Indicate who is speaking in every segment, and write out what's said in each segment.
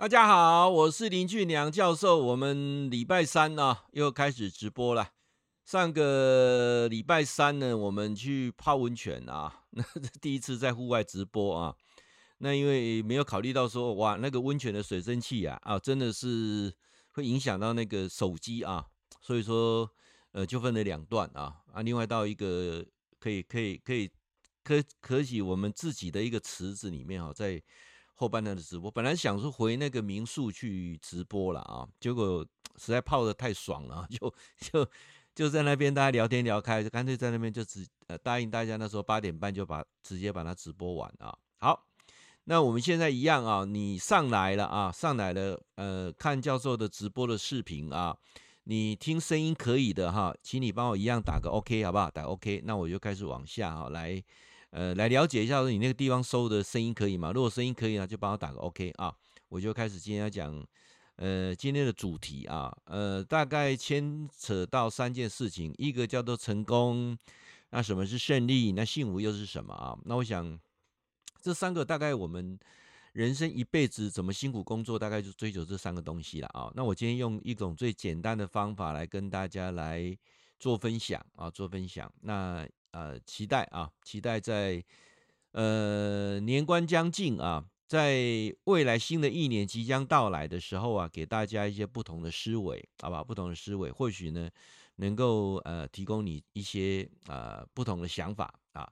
Speaker 1: 大家好，我是林俊良教授。我们礼拜三呢、啊、又开始直播了。上个礼拜三呢，我们去泡温泉啊，那第一次在户外直播啊。那因为没有考虑到说，哇，那个温泉的水蒸气啊，啊，真的是会影响到那个手机啊，所以说，呃，就分了两段啊。啊，另外到一个可以可以可以可可以我们自己的一个池子里面啊，在后半段的直播，本来想说回那个民宿去直播了啊，结果实在泡的太爽了，就就。就在那边大家聊天聊开，就干脆在那边就直呃答应大家，那时候八点半就把直接把它直播完啊。好，那我们现在一样啊，你上来了啊，上来了，呃，看教授的直播的视频啊，你听声音可以的哈，请你帮我一样打个 OK 好不好？打 OK，那我就开始往下哈来，呃，来了解一下你那个地方收的声音可以吗？如果声音可以呢，就帮我打个 OK 啊，我就开始今天要讲。呃，今天的主题啊，呃，大概牵扯到三件事情，一个叫做成功，那什么是胜利？那幸福又是什么啊？那我想这三个大概我们人生一辈子怎么辛苦工作，大概就追求这三个东西了啊。那我今天用一种最简单的方法来跟大家来做分享啊，做分享。那呃，期待啊，期待在呃年关将近啊。在未来新的一年即将到来的时候啊，给大家一些不同的思维，好吧？不同的思维，或许呢，能够呃提供你一些呃不同的想法啊。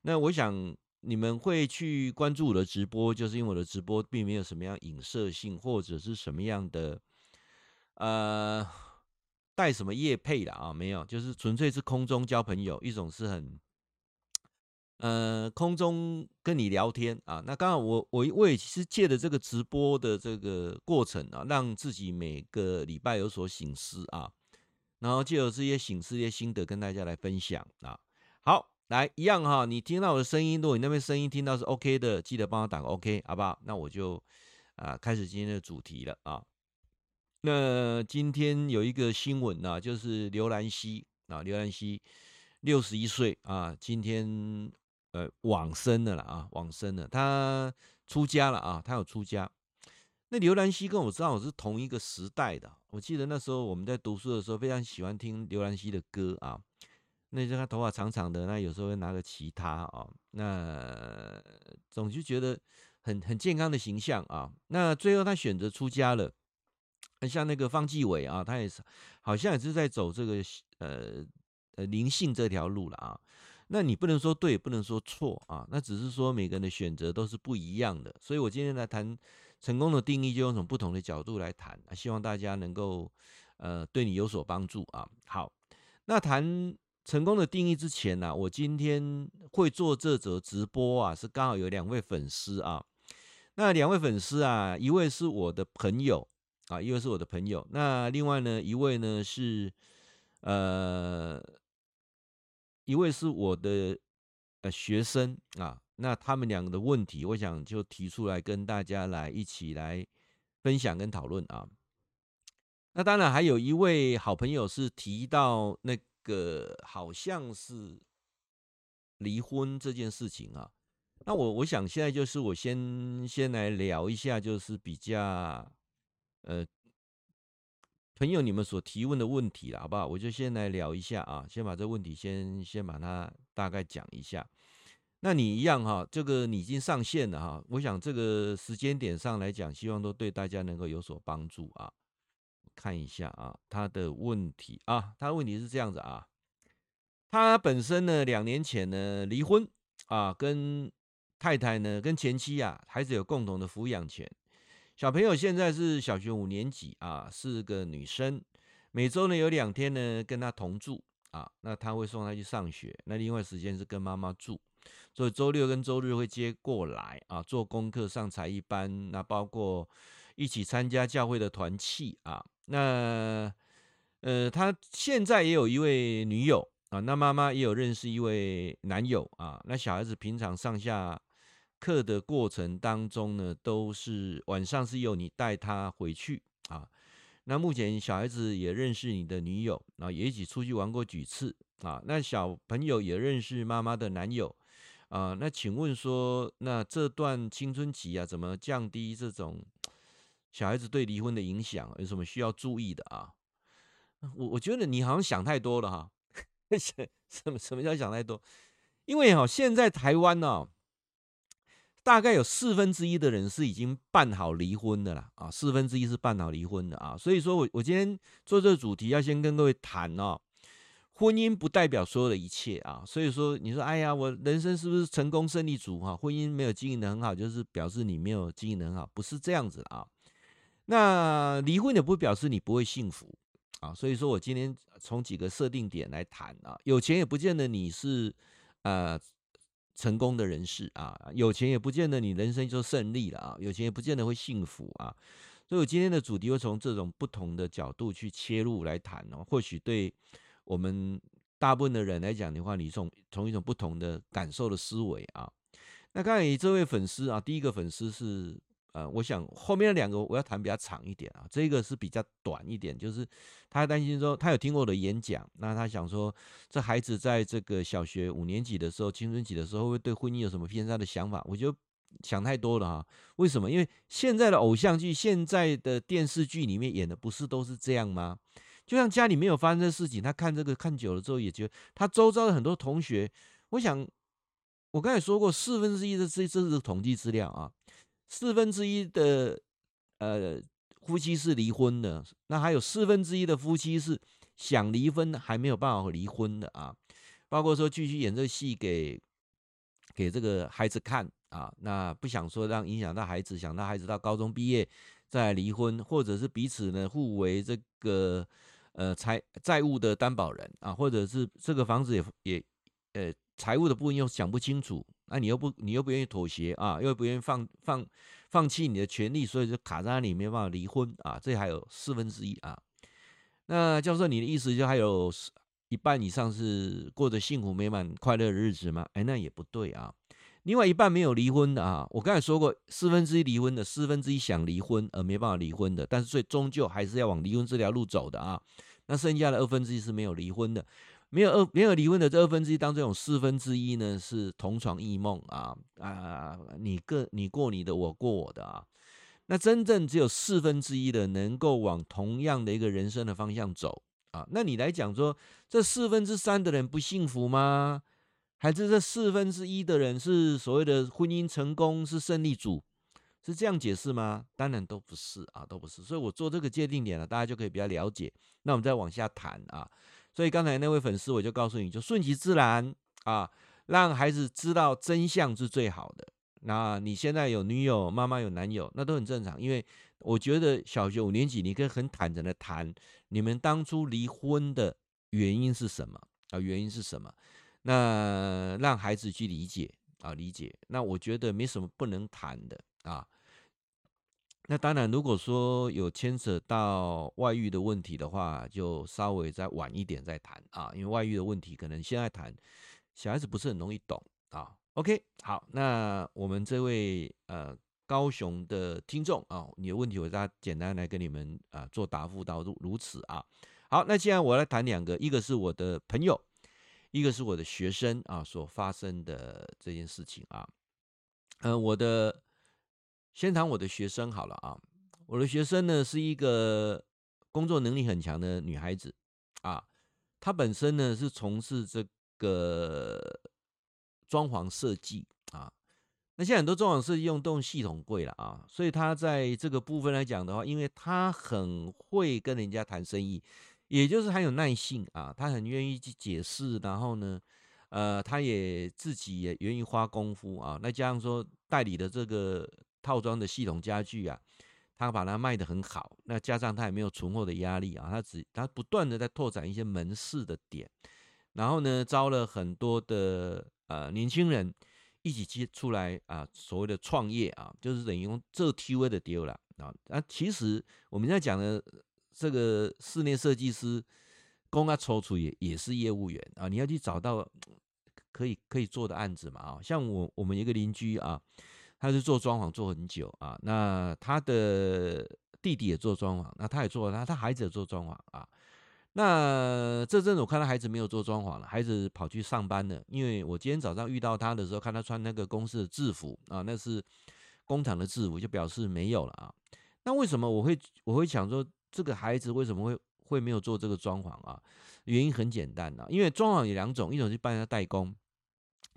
Speaker 1: 那我想你们会去关注我的直播，就是因为我的直播并没有什么样影射性，或者是什么样的呃带什么业配的啊，没有，就是纯粹是空中交朋友，一种是很。呃，空中跟你聊天啊，那刚好我我我也是借着这个直播的这个过程啊，让自己每个礼拜有所醒思啊，然后借由这些醒思、这些心得跟大家来分享啊。好，来一样哈，你听到我的声音，如果你那边声音听到是 OK 的，记得帮我打个 OK，好不好？那我就啊开始今天的主题了啊。那今天有一个新闻呢，就是刘兰希啊，刘兰希六十一岁啊，今天。呃，往生的了啊，往生了，他出家了啊，他有出家。那刘兰希跟我知道我是同一个时代的，我记得那时候我们在读书的时候，非常喜欢听刘兰希的歌啊。那时候他头发长长的，那有时候会拿个吉他啊，那总就觉得很很健康的形象啊。那最后他选择出家了，像那个方继伟啊，他也是好像也是在走这个呃呃灵性这条路了啊。那你不能说对，不能说错啊，那只是说每个人的选择都是不一样的。所以我今天来谈成功的定义，就用从不同的角度来谈，希望大家能够呃对你有所帮助啊。好，那谈成功的定义之前呢，我今天会做这则直播啊，是刚好有两位粉丝啊。那两位粉丝啊，一位是我的朋友啊，一位是我的朋友。那另外呢，一位呢是呃。一位是我的呃学生啊，那他们两个的问题，我想就提出来跟大家来一起来分享跟讨论啊。那当然还有一位好朋友是提到那个好像是离婚这件事情啊。那我我想现在就是我先先来聊一下，就是比较呃。朋友，你们所提问的问题了，好不好？我就先来聊一下啊，先把这问题先先把它大概讲一下。那你一样哈，这个你已经上线了哈，我想这个时间点上来讲，希望都对大家能够有所帮助啊。看一下啊，他的问题啊，他问题是这样子啊，他本身呢两年前呢离婚啊，跟太太呢跟前妻啊，孩子有共同的抚养权。小朋友现在是小学五年级啊，是个女生。每周呢有两天呢跟她同住啊，那她会送她去上学，那另外时间是跟妈妈住，所以周六跟周日会接过来啊，做功课、上才艺班，那包括一起参加教会的团契啊。那呃，她现在也有一位女友啊，那妈妈也有认识一位男友啊。那小孩子平常上下。课的过程当中呢，都是晚上是由你带他回去啊。那目前小孩子也认识你的女友然啊，也一起出去玩过几次啊。那小朋友也认识妈妈的男友啊。那请问说，那这段青春期啊，怎么降低这种小孩子对离婚的影响有什么需要注意的啊？我我觉得你好像想太多了哈。什么什么叫想太多？因为哈，现在台湾呢，大概有四分之一的人是已经办好离婚的啦啊，四分之一是办好离婚的啊。所以说我我今天做这个主题，要先跟各位谈哦。婚姻不代表所有的一切啊，所以说你说，哎呀，我人生是不是成功胜利组哈？婚姻没有经营得很好，就是表示你没有经营得很好，不是这样子啊。那离婚也不表示你不会幸福啊。所以说我今天从几个设定点来谈啊，有钱也不见得你是呃成功的人士啊，有钱也不见得你人生就胜利了啊，有钱也不见得会幸福啊。所以我今天的主题会从这种不同的角度去切入来谈哦，或许对。我们大部分的人来讲的话，你从从一种不同的感受的思维啊，那刚才这位粉丝啊，第一个粉丝是呃，我想后面的两个我要谈比较长一点啊，这个是比较短一点，就是他担心说他有听过我的演讲，那他想说这孩子在这个小学五年级的时候，青春期的时候，会对婚姻有什么偏差的想法？我就想太多了哈。为什么？因为现在的偶像剧、现在的电视剧里面演的不是都是这样吗？就像家里没有发生的事情，他看这个看久了之后，也觉得他周遭的很多同学，我想我刚才说过，四分之一的这这是统计资料啊，四分之一的呃夫妻是离婚的，那还有四分之一的夫妻是想离婚还没有办法离婚的啊，包括说继续演这个戏给给这个孩子看啊，那不想说让影响到孩子，想到孩子到高中毕业再离婚，或者是彼此呢互为这个。呃，财债务的担保人啊，或者是这个房子也也呃财务的部分又想不清楚，那你又不你又不愿意妥协啊，又不愿意放放放弃你的权利，所以就卡在那里没办法离婚啊，这还有四分之一啊。那教授，你的意思就还有一半以上是过着幸福美满快乐的日子吗？哎，那也不对啊。另外一半没有离婚的啊，我刚才说过，四分之一离婚的，四分之一想离婚而没办法离婚的，但是最终究还是要往离婚这条路走的啊。那剩下的二分之一是没有离婚的，没有二没有离婚的这二分之一当中有四分之一呢是同床异梦啊啊，你个你过你的，我过我的啊。那真正只有四分之一的能够往同样的一个人生的方向走啊。那你来讲说，这四分之三的人不幸福吗？还是这四分之一的人是所谓的婚姻成功是胜利组，是这样解释吗？当然都不是啊，都不是。所以我做这个界定点了，大家就可以比较了解。那我们再往下谈啊。所以刚才那位粉丝，我就告诉你就顺其自然啊，让孩子知道真相是最好的。那你现在有女友，妈妈有男友，那都很正常。因为我觉得小学五年级，你可以很坦诚的谈你们当初离婚的原因是什么啊？原因是什么？那让孩子去理解啊，理解。那我觉得没什么不能谈的啊。那当然，如果说有牵扯到外遇的问题的话，就稍微再晚一点再谈啊。因为外遇的问题可能现在谈，小孩子不是很容易懂啊。OK，好，那我们这位呃高雄的听众啊，你的问题我再简单来跟你们啊做答复到如如此啊。好，那既然我来谈两个，一个是我的朋友。一个是我的学生啊所发生的这件事情啊，嗯，我的先谈我的学生好了啊，我的学生呢是一个工作能力很强的女孩子啊，她本身呢是从事这个装潢设计啊，那现在很多装潢设计用动系统柜了啊，所以她在这个部分来讲的话，因为她很会跟人家谈生意。也就是很有耐性啊，他很愿意去解释，然后呢，呃，他也自己也愿意花功夫啊。那加上说代理的这个套装的系统家具啊，他把它卖得很好。那加上他也没有存货的压力啊，他只他不断的在拓展一些门市的点，然后呢，招了很多的呃年轻人一起去出来啊，所谓的创业啊，就是等于用这 T V 的丢了啊。那其实我们在讲的。这个室内设计师，公啊抽出也也是业务员啊，你要去找到可以可以做的案子嘛啊，像我我们一个邻居啊，他是做装潢做很久啊，那他的弟弟也做装潢，那他也做了，他他孩子也做装潢啊，那这阵子我看到孩子没有做装潢了，孩子跑去上班了，因为我今天早上遇到他的时候，看他穿那个公司的制服啊，那是工厂的制服，就表示没有了啊。那为什么我会我会想说这个孩子为什么会会没有做这个装潢啊？原因很简单啊，因为装潢有两种，一种是帮人家代工，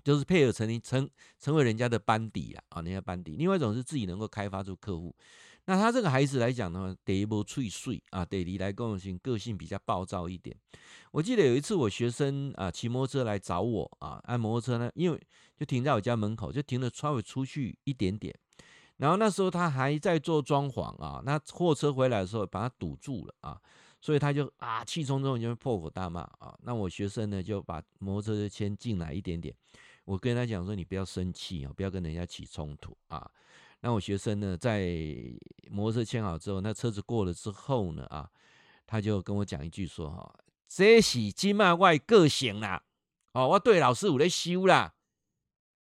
Speaker 1: 就是配合成成成为人家的班底啊，啊，人家班底；另外一种是自己能够开发出客户。那他这个孩子来讲的话，第一波脆碎啊，得离来讲性个性比较暴躁一点。我记得有一次我学生啊骑摩托车来找我啊，按摩托车呢，因为就停在我家门口，就停了稍微出去一点点。然后那时候他还在做装潢啊，那货车回来的时候把他堵住了啊，所以他就啊气冲冲就破口大骂啊。那我学生呢就把摩托车就牵进来一点点，我跟他讲说，你不要生气啊，不要跟人家起冲突啊。那我学生呢，在摩托车签好之后，那车子过了之后呢，啊，他就跟我讲一句说：“哈，这是今麦我个性啦，哦，我对老师有在修啦，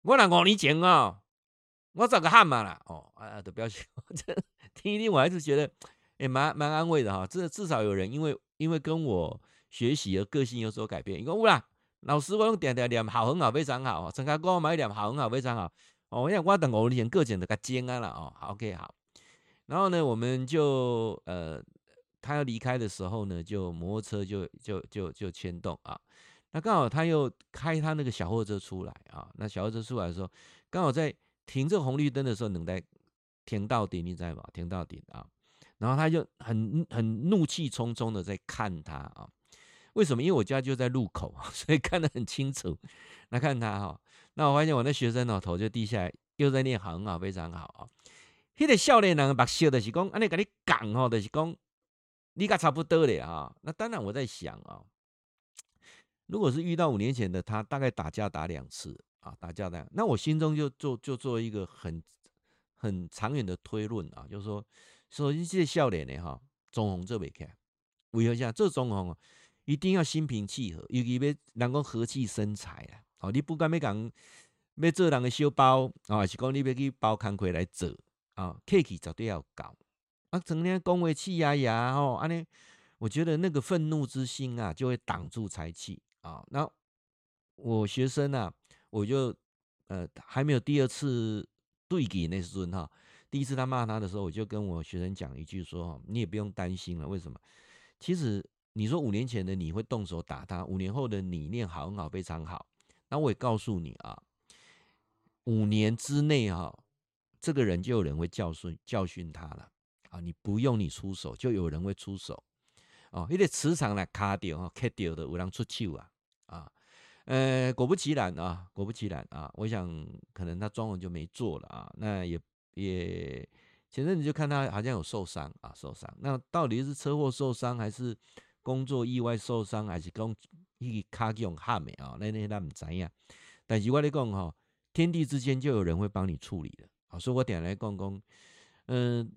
Speaker 1: 我那五年前哦，我找个汉嘛啦，哦，啊，都不要学，这听一听，我还是觉得也蛮蛮安慰的哈。这至少有人因为因为跟我学习而个性有所改变。你讲有啦，老师我用点点点好很好非常好，陈开给我买一点好很好非常好。”哦，我想我等五年前个性就较尖啊了哦，，OK 好，然后呢，我们就呃，他要离开的时候呢，就摩托车就就就就牵动啊，那刚好他又开他那个小货车出来啊，那小货车出来的时候，刚好在停这红绿灯的时候，等待停到底，你知道吗？停到底啊，然后他就很很怒气冲冲的在看他啊，为什么？因为我家就在路口，所以看得很清楚，来看他哈。那我发现我那学生哦，头就低下来，又在念很好，非常好啊。那个少年人目笑的是讲，安尼跟你讲哦，就是讲你甲差不多的啊。那当然我在想啊，如果是遇到五年前的他，大概打架打两次啊，打架的，那我心中就做就做一个很很长远的推论啊，就是说，首先这个少年的哈，装潢做不起来，为何讲这装潢一定要心平气和，尤其要能够和气生财啊。哦，你不管要讲要做人的小包啊，还是讲你要去包工课来做啊，客气绝对要搞啊，整天讲话气压压哦，安尼，我觉得那个愤怒之心啊，就会挡住财气啊。那我学生啊，我就呃还没有第二次对给那时阵哈，第一次他骂他的时候，我就跟我学生讲一句说，你也不用担心了，为什么？其实你说五年前的你会动手打他，五年后的你念好很好，非常好。那我也告诉你啊，五年之内哈，这个人就有人会教训教训他了啊！你不用你出手，就有人会出手哦。因为磁场来卡掉哈，卡掉的有人出手啊啊！呃，果不其然啊，果不其然啊，我想可能他装潢就没做了啊。那也也前阵子就看他好像有受伤啊，受伤。那到底是车祸受伤还是工作意外受伤，还是工？伊卡用喊的啊，那那那唔知呀。但是我咧讲吼，天地之间就有人会帮你处理的好。所以我点来讲讲，嗯，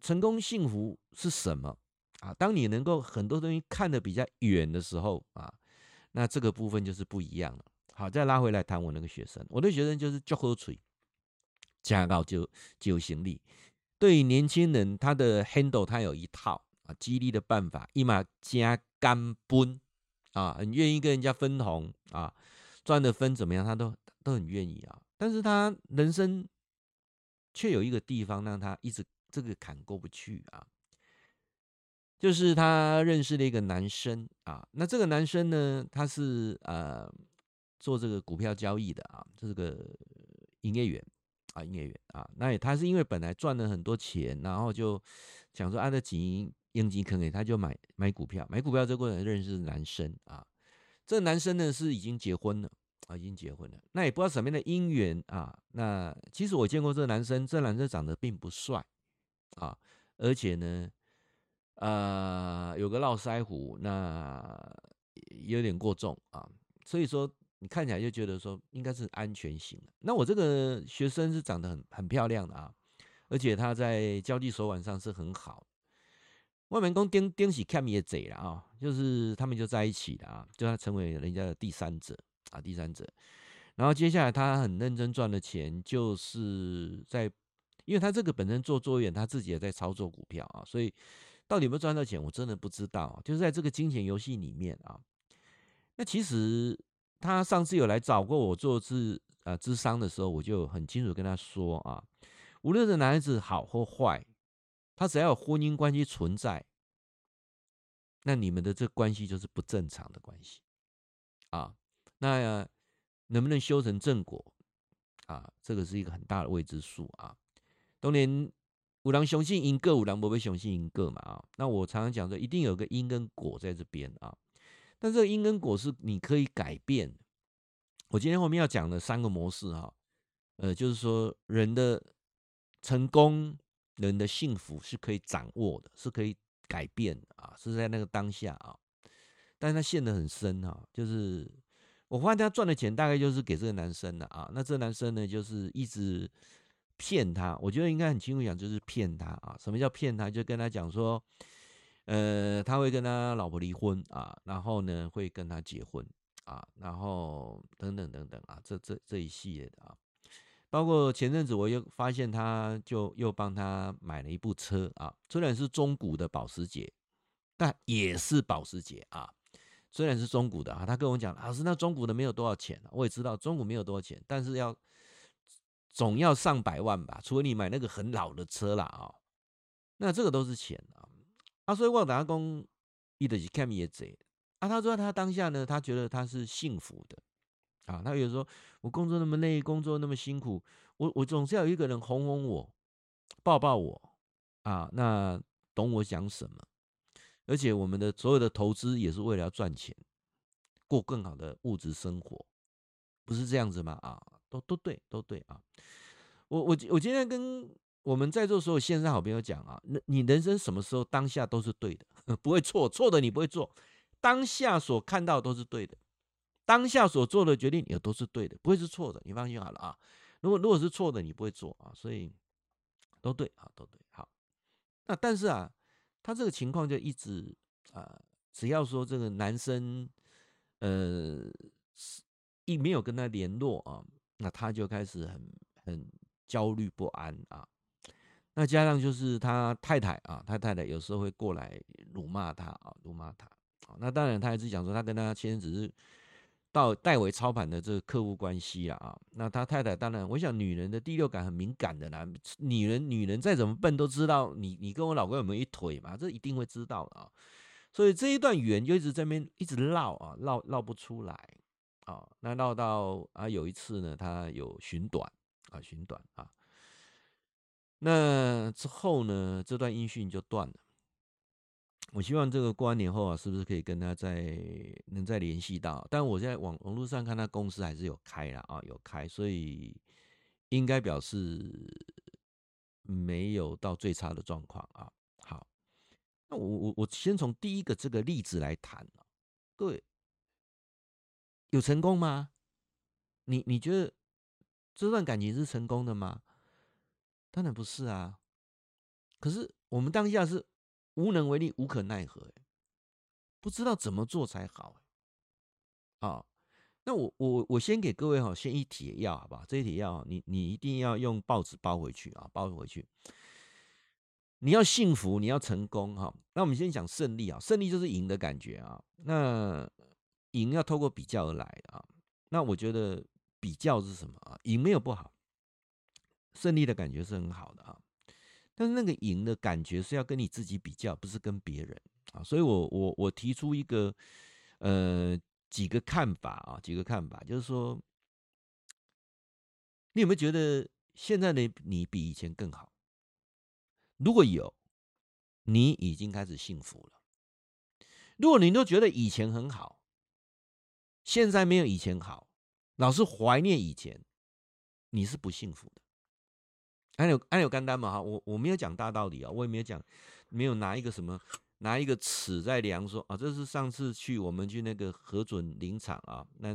Speaker 1: 成功幸福是什么啊？当你能够很多东西看得比较远的时候啊，那这个部分就是不一样了。好，再拉回来谈我那个学生，我的学生就是足好嘴，加高就就行李。对于年轻人，他的 handle 他有一套啊，激励的办法，一马加干奔。啊，很愿意跟人家分红啊，赚的分怎么样，他都都很愿意啊。但是他人生却有一个地方让他一直这个坎过不去啊，就是他认识了一个男生啊。那这个男生呢，他是呃做这个股票交易的啊，这个营业员啊，营业员啊。那也他是因为本来赚了很多钱，然后就想说按照经营。应急坑给他就买买股票，买股票这过程认识男生啊，这男生呢是已经结婚了啊，已经结婚了。那也不知道什么样的姻缘啊。那其实我见过这男生，这男生长得并不帅啊，而且呢，呃，有个络腮胡，那有点过重啊。所以说你看起来就觉得说应该是安全型的。那我这个学生是长得很很漂亮的啊，而且他在交际手腕上是很好。外面讲丁丁是看也贼了啊，就是他们就在一起了啊，就他成为人家的第三者啊，第三者。然后接下来他很认真赚的钱，就是在，因为他这个本身做作业，他自己也在操作股票啊，所以到底有没有赚到钱，我真的不知道。就是在这个金钱游戏里面啊，那其实他上次有来找过我做智呃智商的时候，我就很清楚跟他说啊，无论是男孩子好或坏。他只要有婚姻关系存在，那你们的这关系就是不正常的关系啊。那能不能修成正果啊？这个是一个很大的未知数啊。当年五郎雄性因个，五郎不会相信因个嘛啊。那我常常讲说，一定有个因跟果在这边啊。但这个因跟果是你可以改变。我今天后面要讲的三个模式哈，呃，就是说人的成功、人的幸福是可以掌握的，是可以改变的啊，是在那个当下啊。但是他陷得很深啊，就是我发现他赚的钱大概就是给这个男生的啊。那这男生呢，就是一直骗他。我觉得应该很清楚讲，就是骗他啊。什么叫骗他？就跟他讲说。呃，他会跟他老婆离婚啊，然后呢，会跟他结婚啊，然后等等等等啊，这这这一系列的啊，包括前阵子我又发现，他就又帮他买了一部车啊，虽然是中古的保时捷，但也是保时捷啊，虽然是中古的啊，他跟我讲，老师，那中古的没有多少钱，我也知道中古没有多少钱，但是要总要上百万吧，除非你买那个很老的车啦啊，那这个都是钱啊。啊，所以我打工，伊的是看也贼啊。他说他当下呢，他觉得他是幸福的啊。他有时候，我工作那么累，工作那么辛苦，我我总是要有一个人哄哄我，抱抱我啊。那懂我讲什么？而且我们的所有的投资也是为了要赚钱，过更好的物质生活，不是这样子吗？啊，都都对，都对啊。我我我今天跟。我们在座所有线上好朋友讲啊，那你人生什么时候当下都是对的，不会错，错的你不会做。当下所看到都是对的，当下所做的决定也都是对的，不会是错的。你放心好了啊。如果如果是错的，你不会做啊。所以都对啊，都对。好，那但是啊，他这个情况就一直啊，只要说这个男生呃一没有跟他联络啊，那他就开始很很焦虑不安啊。那加上就是他太太啊，他太太有时候会过来辱骂他啊，辱骂他。那当然他还是讲说，他跟他先生只是到代为操盘的这个客户关系啊。那他太太当然，我想女人的第六感很敏感的啦。女人女人再怎么笨，都知道你你跟我老公有没有一腿嘛，这一定会知道啊。所以这一段语言就一直在那边一直绕啊，绕绕不出来啊。那绕到啊有一次呢，他有寻短啊，寻短啊。那之后呢，这段音讯就断了。我希望这个过完年后啊，是不是可以跟他再能再联系到？但我在网网络上看他公司还是有开了啊，有开，所以应该表示没有到最差的状况啊。好，那我我我先从第一个这个例子来谈。各位有成功吗？你你觉得这段感情是成功的吗？当然不是啊，可是我们当下是无能为力、无可奈何，不知道怎么做才好，啊，那我我我先给各位哈，先一帖药，好不好？这一帖药，你你一定要用报纸包回去啊，包回去。你要幸福，你要成功哈。那我们先讲胜利啊，胜利就是赢的感觉啊。那赢要透过比较而来啊。那我觉得比较是什么啊？赢没有不好。胜利的感觉是很好的啊，但是那个赢的感觉是要跟你自己比较，不是跟别人啊。所以我我我提出一个呃几个看法啊，几个看法，就是说，你有没有觉得现在的你比以前更好？如果有，你已经开始幸福了。如果你都觉得以前很好，现在没有以前好，老是怀念以前，你是不幸福的。还有还有干单嘛哈，我我没有讲大道理啊，我也没有讲，没有拿一个什么拿一个尺在量说啊，这是上次去我们去那个核准林场啊，那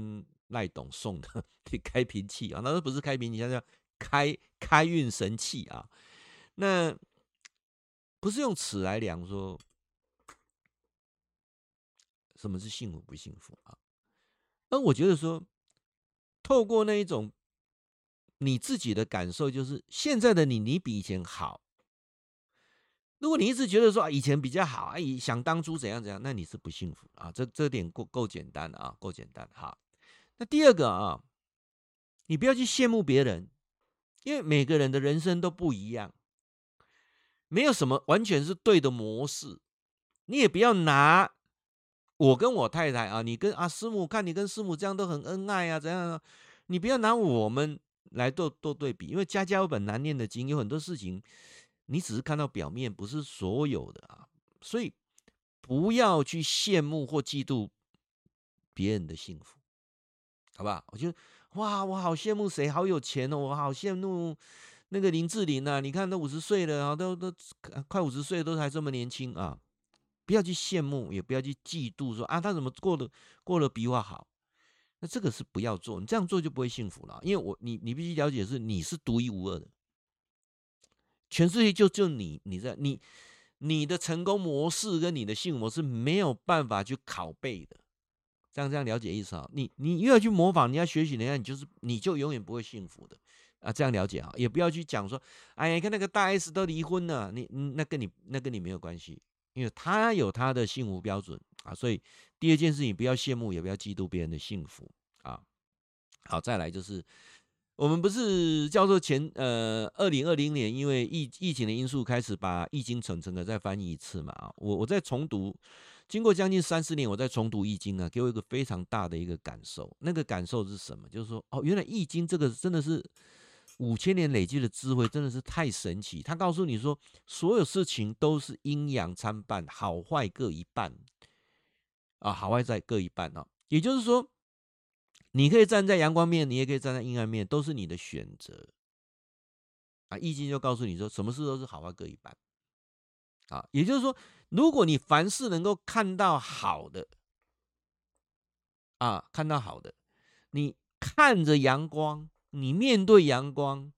Speaker 1: 赖董送的 开瓶器啊，那都不是开瓶器，叫叫开开运神器啊，那不是用尺来量说什么是幸福不幸福啊？那我觉得说透过那一种。你自己的感受就是现在的你，你比以前好。如果你一直觉得说以前比较好，哎，想当初怎样怎样，那你是不幸福啊。这这点够够简单的啊，够简单。哈，那第二个啊，你不要去羡慕别人，因为每个人的人生都不一样，没有什么完全是对的模式，你也不要拿我跟我太太啊，你跟啊师母，看你跟师母这样都很恩爱啊，怎样啊？你不要拿我们来做做对比，因为家家有本难念的经，有很多事情你只是看到表面，不是所有的啊，所以不要去羡慕或嫉妒别人的幸福，好不好？我觉得哇，我好羡慕谁，好有钱哦，我好羡慕。那个林志玲啊，你看都五十岁了，都都快五十岁都还这么年轻啊！不要去羡慕，也不要去嫉妒，说啊他怎么过得过得比我好？那这个是不要做，你这样做就不会幸福了。因为我你你必须了解是你是独一无二的，全世界就就你你在你你的成功模式跟你的幸福模式没有办法去拷贝的。这样这样了解意思啊？你你越要去模仿，你要学习人家，你就是你就永远不会幸福的。啊，这样了解啊，也不要去讲说，哎呀，你看那个大 S 都离婚了，你那跟你那跟你没有关系，因为他有他的幸福标准啊，所以第二件事情不要羡慕，也不要嫉妒别人的幸福啊。好，再来就是我们不是叫做前呃二零二零年，因为疫疫情的因素开始把易经整整的再翻译一次嘛啊，我我在重读，经过将近三十年，我在重读易经啊，给我一个非常大的一个感受，那个感受是什么？就是说哦，原来易经这个真的是。五千年累积的智慧真的是太神奇。他告诉你说，所有事情都是阴阳参半，好坏各一半啊，好坏在各一半啊。也就是说，你可以站在阳光面，你也可以站在阴暗面，都是你的选择啊。易经就告诉你说，什么事都是好坏各一半啊。也就是说，如果你凡事能够看到好的啊，看到好的，你看着阳光。你面对阳光，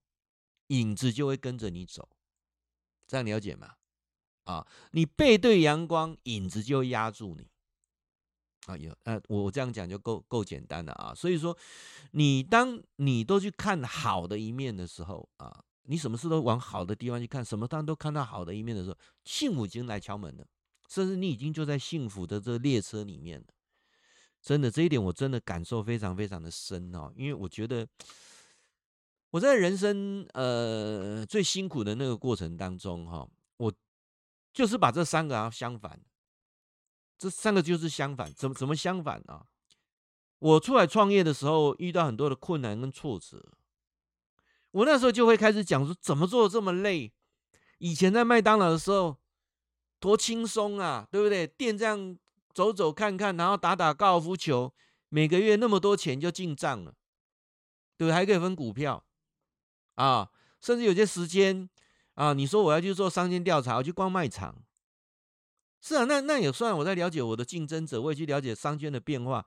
Speaker 1: 影子就会跟着你走，这样了解吗？啊，你背对阳光，影子就会压住你。啊，有，呃，我这样讲就够够简单了啊。所以说，你当你都去看好的一面的时候啊，你什么事都往好的地方去看，什么当都看到好的一面的时候，幸福已经来敲门了，甚至你已经就在幸福的这列车里面了。真的，这一点我真的感受非常非常的深哦，因为我觉得。我在人生呃最辛苦的那个过程当中哈，我就是把这三个啊相反，这三个就是相反，怎么怎么相反啊？我出来创业的时候遇到很多的困难跟挫折，我那时候就会开始讲说怎么做这么累？以前在麦当劳的时候多轻松啊，对不对？店这样走走看看，然后打打高尔夫球，每个月那么多钱就进账了，对不对？还可以分股票。啊，甚至有些时间啊，你说我要去做商圈调查，我去逛卖场，是啊，那那也算我在了解我的竞争者，我也去了解商圈的变化，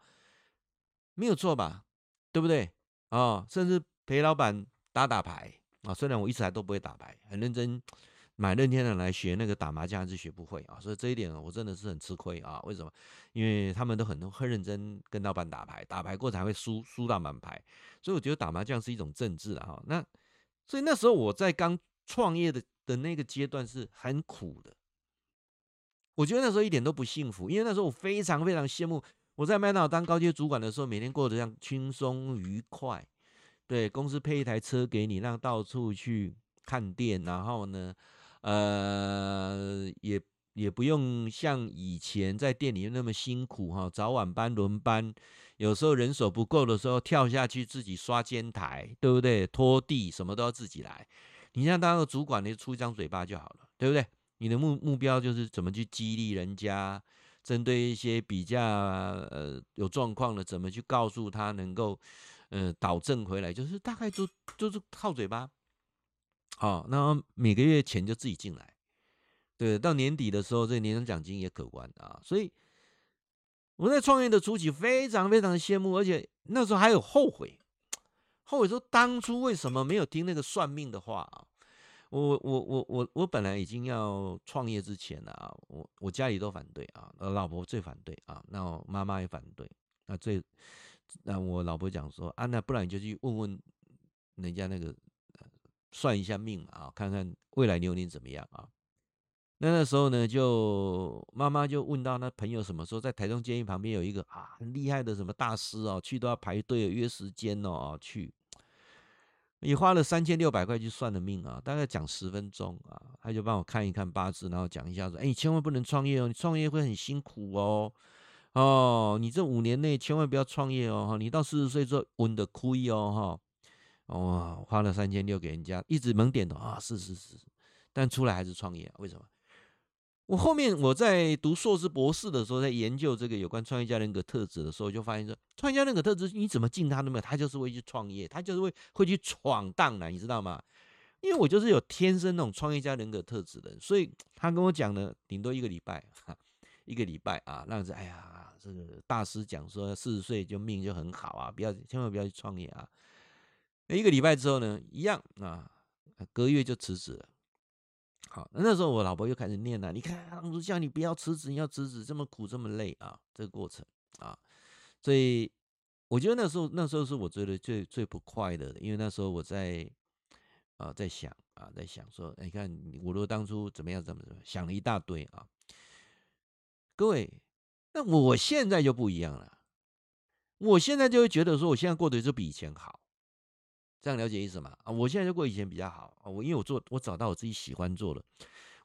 Speaker 1: 没有错吧？对不对？啊，甚至陪老板打打牌啊，虽然我一直还都不会打牌，很认真买任天堂来学那个打麻将，还是学不会啊，所以这一点我真的是很吃亏啊。为什么？因为他们都很很认真跟老板打牌，打牌过才会输输到满牌，所以我觉得打麻将是一种政治啊。那。所以那时候我在刚创业的的那个阶段是很苦的，我觉得那时候一点都不幸福，因为那时候我非常非常羡慕我在麦当劳当高阶主管的时候，每天过得这样轻松愉快，对，公司配一台车给你，让到处去看店，然后呢，呃，也也不用像以前在店里面那么辛苦哈，早晚班轮班。有时候人手不够的时候，跳下去自己刷肩台，对不对？拖地什么都要自己来。你像当个主管，你出一张嘴巴就好了，对不对？你的目目标就是怎么去激励人家，针对一些比较呃有状况的，怎么去告诉他能够呃导正回来，就是大概就就是靠嘴巴。好，那每个月钱就自己进来，对，到年底的时候，这年终奖金也可观啊，所以。我在创业的初期非常非常的羡慕，而且那时候还有后悔，后悔说当初为什么没有听那个算命的话啊？我我我我我本来已经要创业之前了啊，我我家里都反对啊，我老婆最反对啊，那我妈妈也反对，那最那我老婆讲说啊，那不然你就去问问人家那个算一下命嘛啊，看看未来牛年怎么样啊？那那时候呢，就妈妈就问到那朋友什么时候在台中监狱旁边有一个啊很厉害的什么大师哦，去都要排队约时间哦去。你花了三千六百块去算的命啊，大概讲十分钟啊，他就帮我看一看八字，然后讲一下说，哎，你千万不能创业哦，你创业会很辛苦哦，哦，你这五年内千万不要创业哦，你到四十岁之后稳的亏哦，哈。哦，花了三千六给人家，一直猛点头啊，是是是，但出来还是创业，为什么？我后面我在读硕士博士的时候，在研究这个有关创业家人格特质的时候，就发现说，创业家人格特质你怎么进他都没有，他就是会去创业，他就是会会去闯荡的，你知道吗？因为我就是有天生那种创业家人格特质的，所以 他跟我讲呢，顶多一个礼拜，一个礼拜啊，那样子，哎呀，这个大师讲说四十岁就命就很好啊，不要千万不要去创业啊。一个礼拜之后呢，一样啊，隔月就辞职了。好，那时候我老婆又开始念了，你看当初叫你不要辞职，你要辞职这么苦这么累啊，这个过程。啊，所以我觉得那时候那时候是我觉得最最不快乐的，因为那时候我在啊在想啊在想说，你看我如果当初怎么样怎么怎么想了一大堆啊，各位，那我现在就不一样了，我现在就会觉得说，我现在过得就比以前好。这样了解意思吗？啊，我现在就过以前比较好啊。我因为我做，我找到我自己喜欢做的，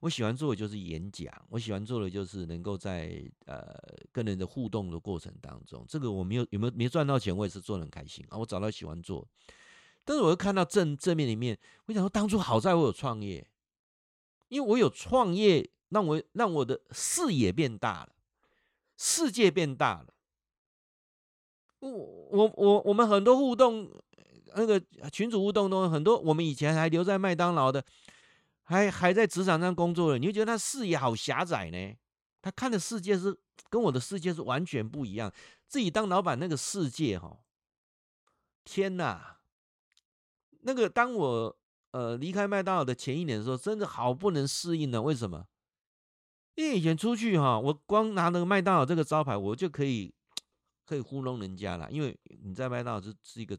Speaker 1: 我喜欢做的就是演讲，我喜欢做的就是能够在呃跟人的互动的过程当中，这个我没有有没有没赚到钱，我也是做得很开心啊。我找到喜欢做，但是我又看到正正面里面，我想说当初好在我有创业，因为我有创业，让我让我的视野变大了，世界变大了。我我我我们很多互动。那个群主互动中很多，我们以前还留在麦当劳的，还还在职场上工作的，你会觉得他视野好狭窄呢？他看的世界是跟我的世界是完全不一样。自己当老板那个世界，哈，天哪！那个当我呃离开麦当劳的前一年的时候，真的好不能适应呢。为什么？因为以前出去哈，我光拿那个麦当劳这个招牌，我就可以 可以糊弄人家了。因为你在麦当劳是是一个。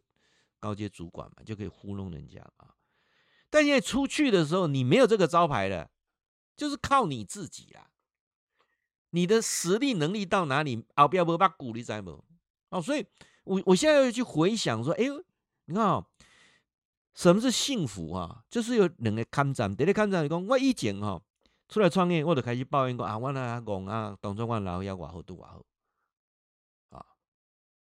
Speaker 1: 高阶主管嘛，就可以糊弄人家啊。但现在出去的时候，你没有这个招牌了，就是靠你自己啦。你的实力能力到哪里，后边无把鼓励在不？哦，所以我我现在要去回想说，哎呦，你看哦，什么是幸福啊？就是有两个看站，第一个看站，你讲我以前哈出来创业，我就开始抱怨过啊，我那讲啊，当初我老要我好都我好啊，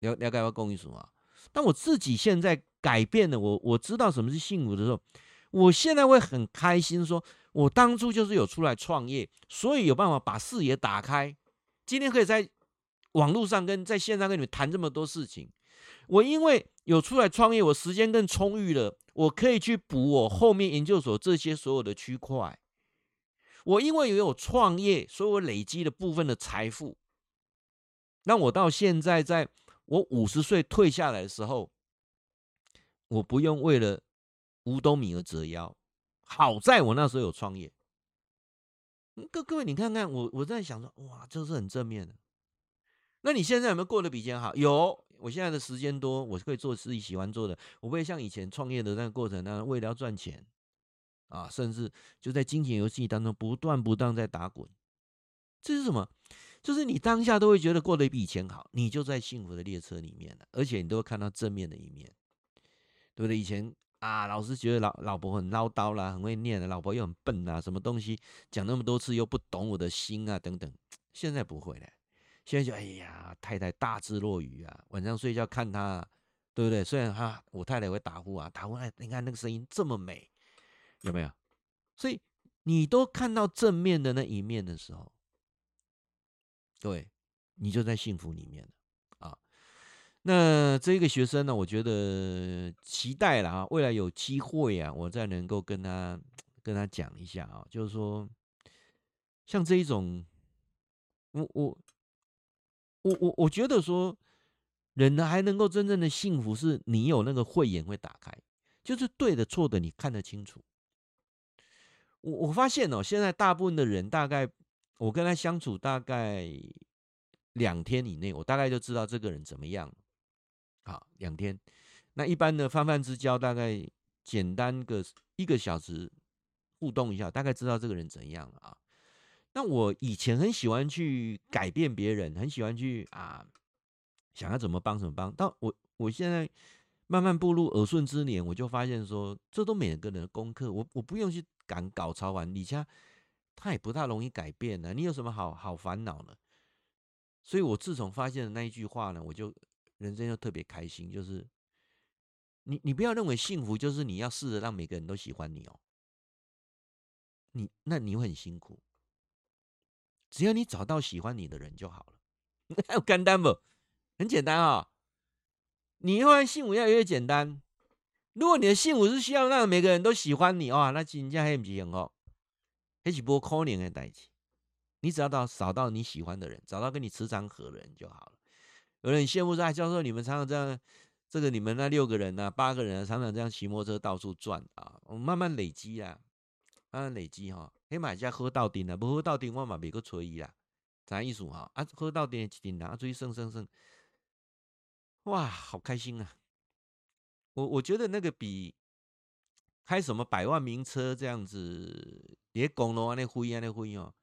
Speaker 1: 了了解我讲意思啊。但我自己现在改变了，我我知道什么是幸福的时候，我现在会很开心说，我当初就是有出来创业，所以有办法把视野打开。今天可以在网络上跟在线上跟你们谈这么多事情，我因为有出来创业，我时间更充裕了，我可以去补我后面研究所这些所有的区块。我因为也有创业，所以我累积了部分的财富，那我到现在在。我五十岁退下来的时候，我不用为了五斗米而折腰。好在我那时候有创业。各各位，你看看我，我在想说，哇，这是很正面的。那你现在有没有过得比以前好？有，我现在的时间多，我可以做自己喜欢做的。我不会像以前创业的那个过程当中，为了要赚钱啊，甚至就在金钱游戏当中不断不断在打滚。这是什么？就是你当下都会觉得过得比以前好，你就在幸福的列车里面了，而且你都会看到正面的一面，对不对？以前啊，老是觉得老老婆很唠叨啦，很会念的，老婆又很笨啊，什么东西讲那么多次又不懂我的心啊，等等。现在不会了，现在就哎呀，太太大智若愚啊，晚上睡觉看她，对不对？虽然哈，我太太会打呼啊，打呼哎，你看那个声音这么美，有没有？所以你都看到正面的那一面的时候。对，你就在幸福里面了。那这个学生呢，我觉得期待了啊，未来有机会啊，我再能够跟他跟他讲一下啊，就是说，像这一种，我我我我我觉得说，人呢还能够真正的幸福，是你有那个慧眼会打开，就是对的错的你看得清楚。我我发现哦，现在大部分的人大概。我跟他相处大概两天以内，我大概就知道这个人怎么样。好，两天。那一般的泛泛之交，大概简单个一个小时互动一下，大概知道这个人怎样了啊。那我以前很喜欢去改变别人，很喜欢去啊，想要怎么帮怎么帮。但我我现在慢慢步入耳顺之年，我就发现说，这都每个人的功课，我我不用去赶稿抄完，你家他也不大容易改变呢。你有什么好好烦恼呢？所以我自从发现了那一句话呢，我就人生就特别开心，就是你你不要认为幸福就是你要试着让每个人都喜欢你哦，你那你会很辛苦。只要你找到喜欢你的人就好了，还 有简单不？很简单啊、哦！你以后幸福越来越简单。如果你的幸福是需要让每个人都喜欢你哇，那真正很不幸哦，那是不可能的代志。你只要到找到你喜欢的人，找到跟你磁场合的人就好了。有人羡慕说：“哎，教授，你们常常这样，这个你们那六个人啊，八个人啊，常常这样骑摩托车到处转啊。”我慢慢累积啊，慢慢累积哈。黑马家喝到顶了，不喝到顶，我嘛别个吹伊啦。啥意思哈？啊，喝到顶一顶啊，追升升升，哇，好开心啊！我我觉得那个比开什么百万名车这样子，别公路啊，那灰啊，那灰哦。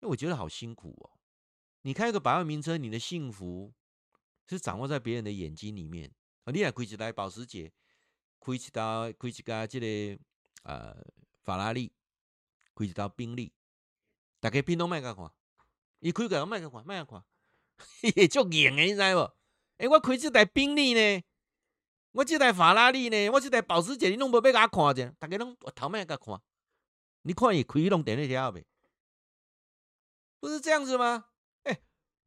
Speaker 1: 因为我觉得好辛苦哦，你开个百万名车，你的幸福是掌握在别人的眼睛里面啊。你来开一台保时捷，开一台开一架这个呃法拉利，开一道宾利，大家拼都卖个看，伊开个卖个看，卖个看，也足硬的，你知无？诶、欸，我开这台宾利呢，我这台法拉利呢，我这台保时捷，你拢无要甲我看者，大家拢头卖甲看，你看伊开拢电力条呗。不是这样子吗？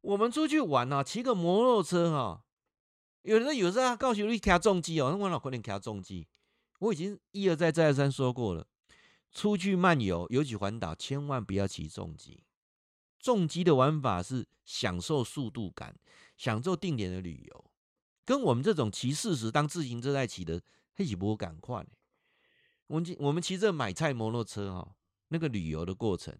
Speaker 1: 我们出去玩啊，骑个摩托车哈、啊，有的有时候告诉你骑重机哦，那我老可能骑重机。我已经一而再再而三说过了，出去漫游，尤其环岛，千万不要骑重机。重机的玩法是享受速度感，享受定点的旅游，跟我们这种骑四十当自行车在骑的，黑起波赶快。我们我们骑这买菜摩托车哈、啊，那个旅游的过程。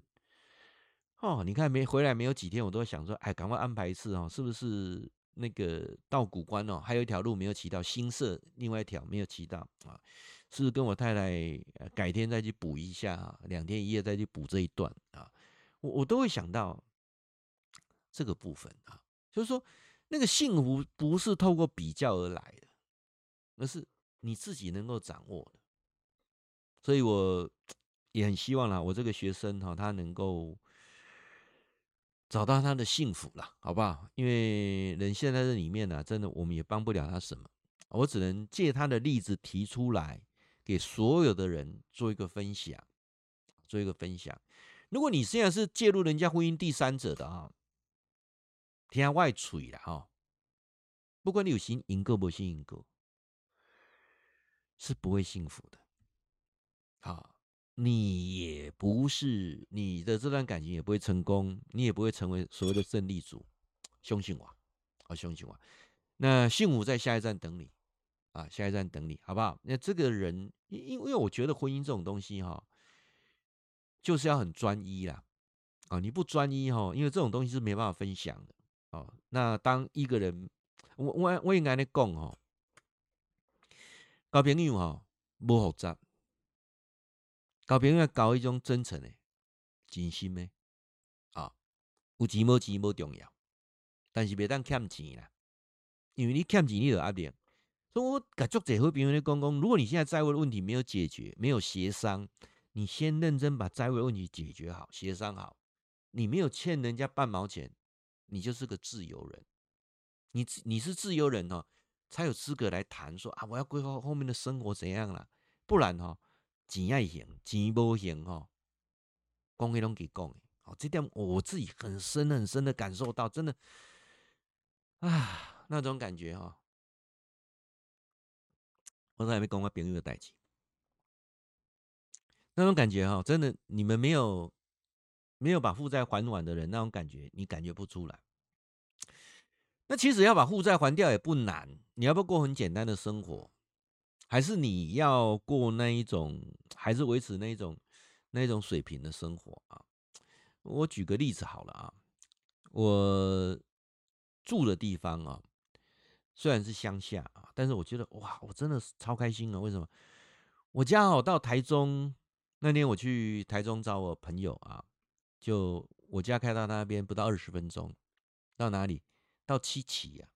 Speaker 1: 哦，你看没回来没有几天，我都想说，哎，赶快安排一次哦，是不是那个到谷关哦，还有一条路没有骑到，新社另外一条没有骑到啊？是不是跟我太太改天再去补一下？两天一夜再去补这一段啊？我我都会想到这个部分啊，就是说那个幸福不是透过比较而来的，而是你自己能够掌握的。所以我也很希望啦，我这个学生哈，他能够。找到他的幸福了，好不好？因为人现在这里面呢、真的我们也帮不了他什么，我只能借他的例子提出来，给所有的人做一个分享，做一个分享。如果你现在是介入人家婚姻第三者的啊，天外锤了哈，不管你有心赢过不心赢过，是不会幸福的，好。你也不是你的这段感情也不会成功，你也不会成为所谓的胜利组。相信我，啊，相信我。那幸福在下一站等你，啊，下一站等你，好不好？那这个人，因因为我觉得婚姻这种东西哈，就是要很专一啦，啊，你不专一哈，因为这种东西是没办法分享的，哦。那当一个人，我我我应该来讲哈，交朋友哈，不复杂。交朋友要交一种真诚的、真心的，啊，有钱无钱无重要，但是别当欠钱啦，因为你欠钱你就压力。所以我跟足侪好朋友咧讲讲，如果你现在债务的问题没有解决，没有协商，你先认真把债务问题解决好，协商好，你没有欠人家半毛钱，你就是个自由人。你你是自由人哦，才有资格来谈说啊，我要规划后面的生活怎样啦，不然哈。钱爱行，钱无行哈，讲起拢给讲，好，这点我自己很深很深的感受到，真的。啊，那种感觉哈，我都还没讲我朋友的代志，那种感觉哈，真的，你们没有没有把负债还完的人，那种感觉你感觉不出来。那其实要把负债还掉也不难，你要不要过很简单的生活？还是你要过那一种，还是维持那一种那一种水平的生活啊？我举个例子好了啊，我住的地方啊，虽然是乡下啊，但是我觉得哇，我真的是超开心啊！为什么？我家好到台中那天，我去台中找我朋友啊，就我家开到那边不到二十分钟，到哪里？到七旗呀，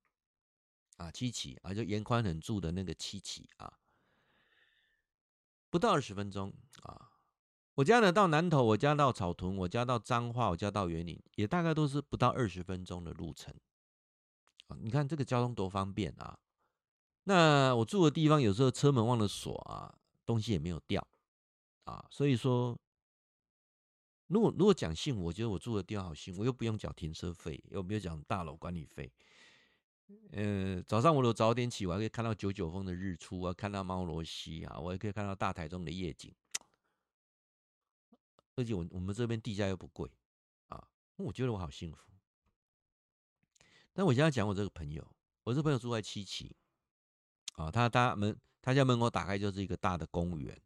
Speaker 1: 啊，七旗啊，就严宽很住的那个七旗啊，不到二十分钟啊。我家呢到南投，我家到草屯，我家到彰化，我家到员林，也大概都是不到二十分钟的路程。啊，你看这个交通多方便啊！那我住的地方有时候车门忘了锁啊，东西也没有掉啊，所以说，如果如果讲幸福，我觉得我住的地方好幸福，我又不用缴停车费，又没有缴大楼管理费。呃，早上我都早点起，我还可以看到九九峰的日出啊，看到猫罗溪啊，我也可以看到大台中的夜景。而且我我们这边地价又不贵啊，我觉得我好幸福。但我现在讲我这个朋友，我这朋友住在七期，啊，他他门他家门口打开就是一个大的公园。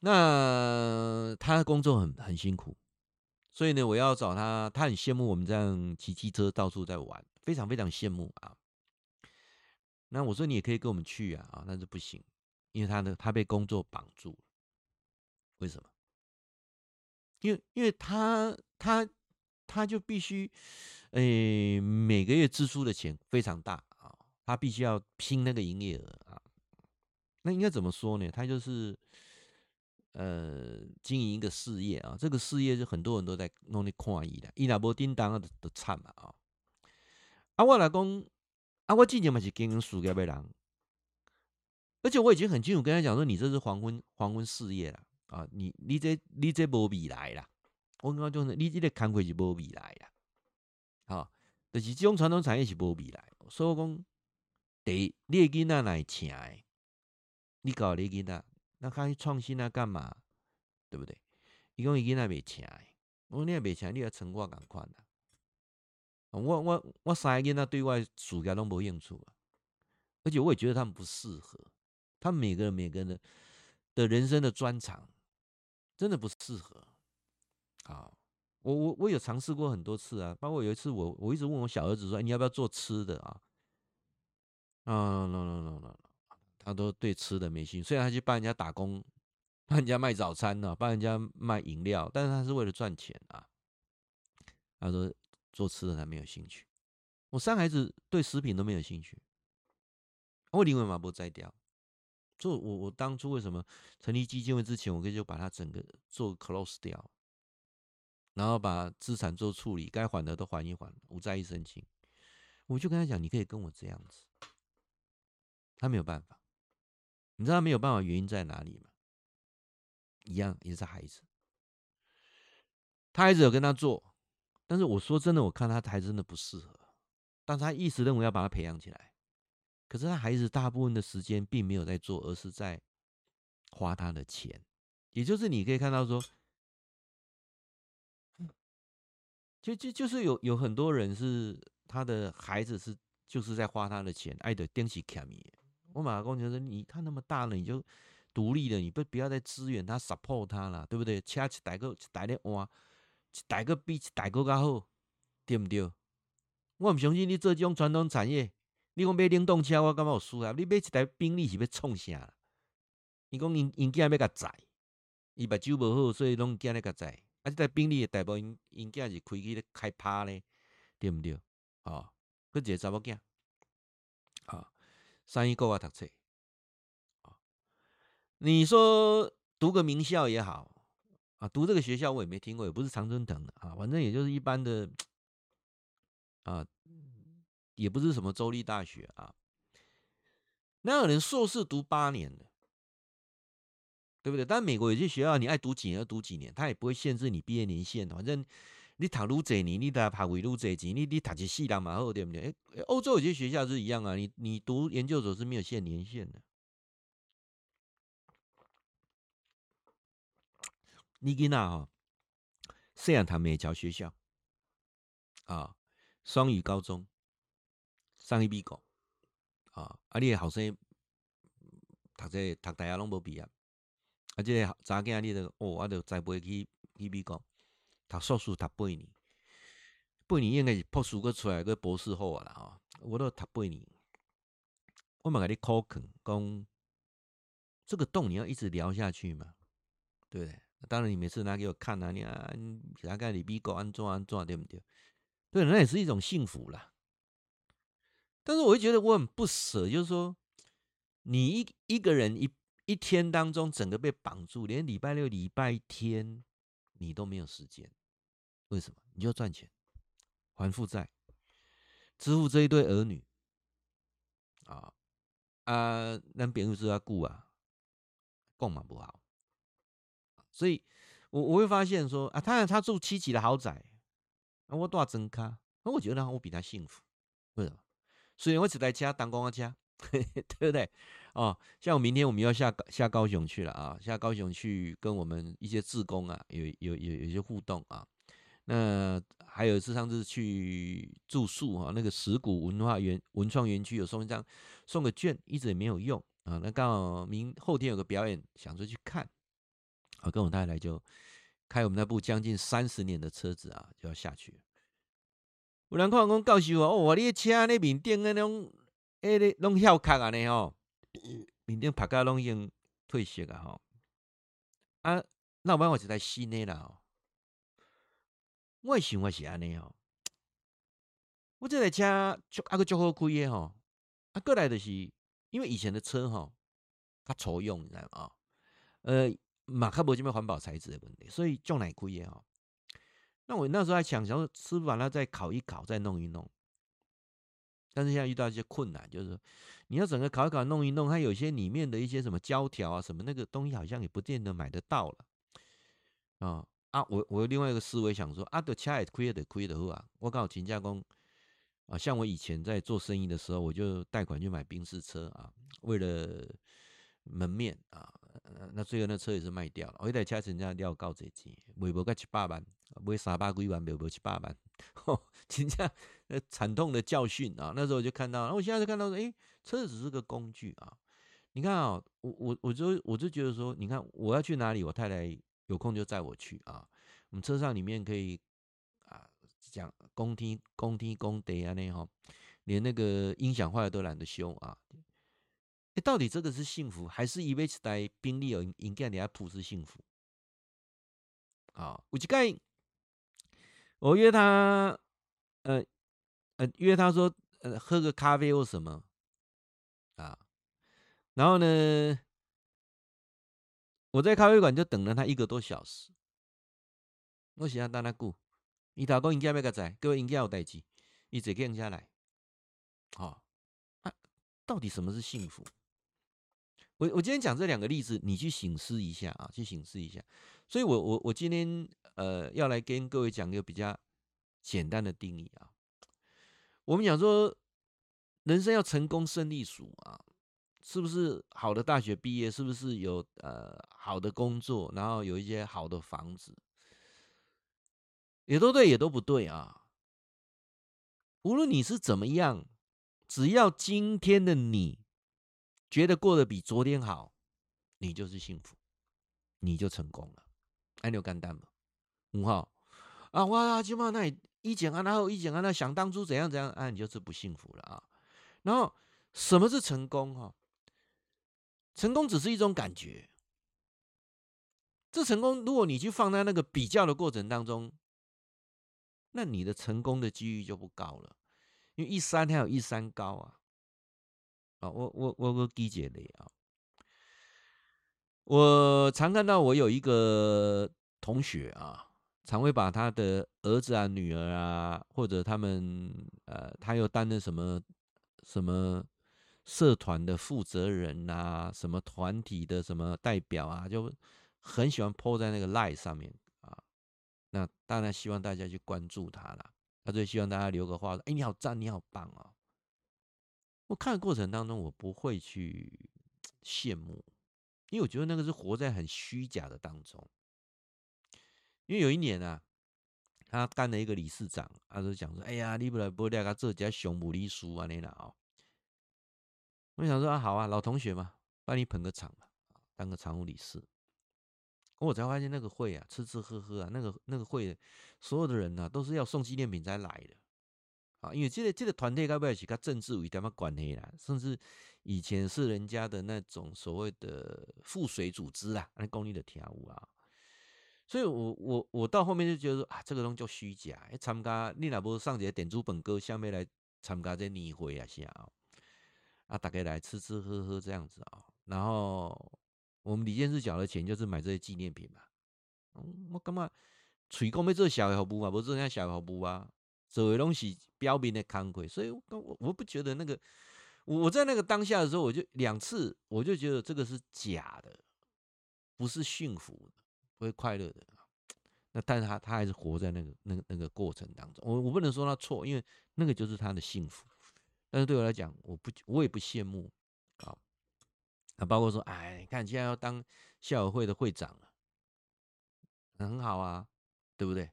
Speaker 1: 那他的工作很很辛苦，所以呢，我要找他，他很羡慕我们这样骑机车到处在玩，非常非常羡慕啊。那我说你也可以跟我们去啊，啊，但是不行，因为他呢他被工作绑住了。为什么？因为因为他他他就必须，诶、每个月支出的钱非常大啊，他必须要拼那个营业额啊。那应该怎么说呢？他就是呃，经营一个事业啊，这个事业就很多人都在弄那看伊的，伊若无叮当的都惨嘛啊。啊，我来讲，啊，我之前嘛是经营事业的人，而且我已经很清楚跟他讲说，你这是黄昏黄昏事业了。啊，你你这你这无未来啦！我跟你讲，你这个工课是无未来啦。好，就是这种传统产业是无未来。所以讲，第，你的囡仔来请的，你搞你囡仔，那开始创新啊，干嘛？对不对？伊讲伊囡仔未请的，我讲你也未请，你要成我共款啦。我我我三个囡仔对外暑假拢无兴趣啊，而且我也觉得他们不适合。他们每个人每个人的的人生的专长。真的不适合，啊，我我我有尝试过很多次啊，包括有一次我我一直问我小儿子说，你要不要做吃的啊？啊，no no no no，他都对吃的没兴趣，虽然他去帮人家打工，帮人家卖早餐呢，帮人家卖饮料，但是他是为了赚钱啊。他说做吃的他没有兴趣，我三孩子对食品都没有兴趣，我宁愿把不摘掉。所以我我当初为什么成立基金会之前，我可以就把它整个做 close 掉，然后把资产做处理，该还的都还一还，无债一身轻。我就跟他讲，你可以跟我这样子，他没有办法。你知道他没有办法原因在哪里吗？一样也是孩子，他孩子有跟他做，但是我说真的，我看他孩子真的不适合，但是他一直认为要把他培养起来。可是他孩子大部分的时间并没有在做，而是在花他的钱。也就是你可以看到说，就就就是有有很多人是他的孩子是就是在花他的钱，爱的电起卡米。我马上跟你说，你他那么大了，你就独立了，你不不要再支援他 support 他了，对不对？车一台个一台咧换，一台个比一台个较好，对不对？我唔相信你做即种传统产业。你讲买电动车，我感觉有输啊！你买一台宾利是要创啥？你讲因因囝要甲载，伊目睭无好，所以拢囝咧甲载。啊，即台宾利的大部分因囝是开去咧开趴咧，对不对？哦，搁一个查某囝，三一国啊读册，啊，你说读个名校也好，啊，读这个学校我也没听过，也不是常春藤的啊，反正也就是一般的，啊。也不是什么州立大学啊，那有人硕士读八年的，对不对？但美国有些学校，你爱读几年就读几年，他也不会限制你毕业年限。反正你读愈济年，你得爬位愈济钱，你你读一世人嘛好，对不对？诶，欧洲有些学校是一样啊，你你读研究所是没有限年限的。你囡仔哈，虽然他美侨学校啊，双语高中。上一美国啊，啊！你的后生读这读大学拢无毕业，啊！这个查囝你着哦，啊，着栽培去去美国读硕士读八年，八年应该是博士阁出来个博士后啊啦吼，我都读八年，我嘛甲你考肯讲，这个洞你要一直聊下去嘛？对不对？当然你每次拿给我看啊，你啊，大概你美国安怎安怎对不对？对，那也是一种幸福啦。但是我会觉得我很不舍，就是说，你一一个人一一天当中整个被绑住，连礼拜六、礼拜天你都没有时间，为什么？你就赚钱，还负债，支付这一对儿女，啊啊，那别人说要顾啊，供嘛不好，所以我我会发现说啊，他他住七级的豪宅，啊，我多少真卡，那我觉得我比他幸福，为什么？所以我只在家当公家，对不对？哦，像我明天我们要下下高雄去了啊，下高雄去跟我们一些志工啊，有有有有些互动啊。那还有一次上次去住宿哈，那个石鼓文化园文创园区有送一张送个券，一直也没有用啊。那刚好明后天有个表演，想说去看，啊，跟我太太就开我们那部将近三十年的车子啊，就要下去。有人看我讲教授啊，哦，你车那面顶那种，哎，那拢翘壳啊，呢吼，面顶拍甲拢已经褪色啊，吼。啊，那我我是在新的啦，哦。我想我是安尼哦，我这台车就啊个足好开的吼，啊，过来的是因为以前的车吼，它粗用，你知道吗？呃，马克伯这边环保材质的问题，所以就来开的吼。那我那时候还想，想说师傅把它再烤一烤，再弄一弄。但是现在遇到一些困难，就是你要整个烤一烤、弄一弄，它有些里面的一些什么胶条啊，什么那个东西好像也不见得买得到了。啊啊！我我有另外一个思维想说啊，的车也亏的亏的话，我刚好请假工啊，像我以前在做生意的时候，我就贷款去买宾士车啊，为了门面啊。那最后那车也是卖掉了，我一台车人家要告这钱，卖不个七八万，买三百几万，卖不七八万，吼，真正呃惨痛的教训啊！那时候我就看到，然后我现在就看到说，诶、欸，车子只是个工具啊。你看啊，我我我就我就觉得说，你看我要去哪里，我太太有空就载我去啊。我们车上里面可以啊讲公听公听公地啊那吼，连那个音响坏了都懒得修啊。哎，到底这个是幸福，还是以为在宾利有应该你要普是幸福？啊，我就盖，我约他，呃呃，约他说，呃，喝个咖啡或什么，然后呢，我在咖啡馆就等了他一个多小时。我想要等他顾，伊头讲应该要个仔，各位应该有代志，伊坐客下来，好，啊，到底什么是幸福？我我今天讲这两个例子，你去省思一下啊，去省思一下。所以我我我今天呃要来跟各位讲一个比较简单的定义啊。我们讲说，人生要成功胜利组啊，是不是好的大学毕业，是不是有呃好的工作，然后有一些好的房子，也都对，也都不对啊。无论你是怎么样，只要今天的你。觉得过得比昨天好，你就是幸福，你就成功了。哎，你有干单吗？五号啊，哇，起码那以前啊，然后以前啊，那想当初怎样怎样，啊，你就是不幸福了啊。然后什么是成功？哈，成功只是一种感觉。这成功，如果你去放在那个比较的过程当中，那你的成功的机遇就不高了，因为一山还有一山高啊。啊我我我我理解的啊，我常看到我有一个同学啊，常会把他的儿子啊、女儿啊，或者他们呃，他又担任什么什么社团的负责人啊，什么团体的什么代表啊，就很喜欢 po 在那个赖上面啊。那当然希望大家去关注他了，他最希望大家留个话说：“哎，你好赞，你好棒啊！”我看的过程当中，我不会去羡慕，因为我觉得那个是活在很虚假的当中。因为有一年啊，他干了一个理事长，他就讲说：“哎呀，你不来不来，他这家熊母理书啊，那了哦。”我想说啊，好啊，老同学嘛，帮你捧个场嘛，当个常务理事。我才发现那个会啊，吃吃喝喝啊，那个那个会，所有的人呢、啊，都是要送纪念品才来的。啊，因为这个这个团队该不会是跟政治有一点么关系啦，甚至以前是人家的那种所谓的附随组织啦，那公立的跳舞啊，所以我我我到后面就觉得说啊，这个东西叫虚假，参加你若无上节点珠本歌，下面来参加这年会啊，啥啊，大家来吃吃喝喝这样子啊。然后我们理监事缴的钱就是买这些纪念品嘛。我干嘛？吹讲要做小的服务啊，不做那小的服务啊，做的东西标明的慷慨，所以我我不觉得那个。我在那个当下的时候，我就两次，我就觉得这个是假的，不是幸福的，不会快乐的。那但是他他还是活在那个那个那个过程当中。我我不能说他错，因为那个就是他的幸福。但是对我来讲，我不我也不羡慕啊。那包括说，哎，你看现在要当校友会的会长了，很好啊，对不对？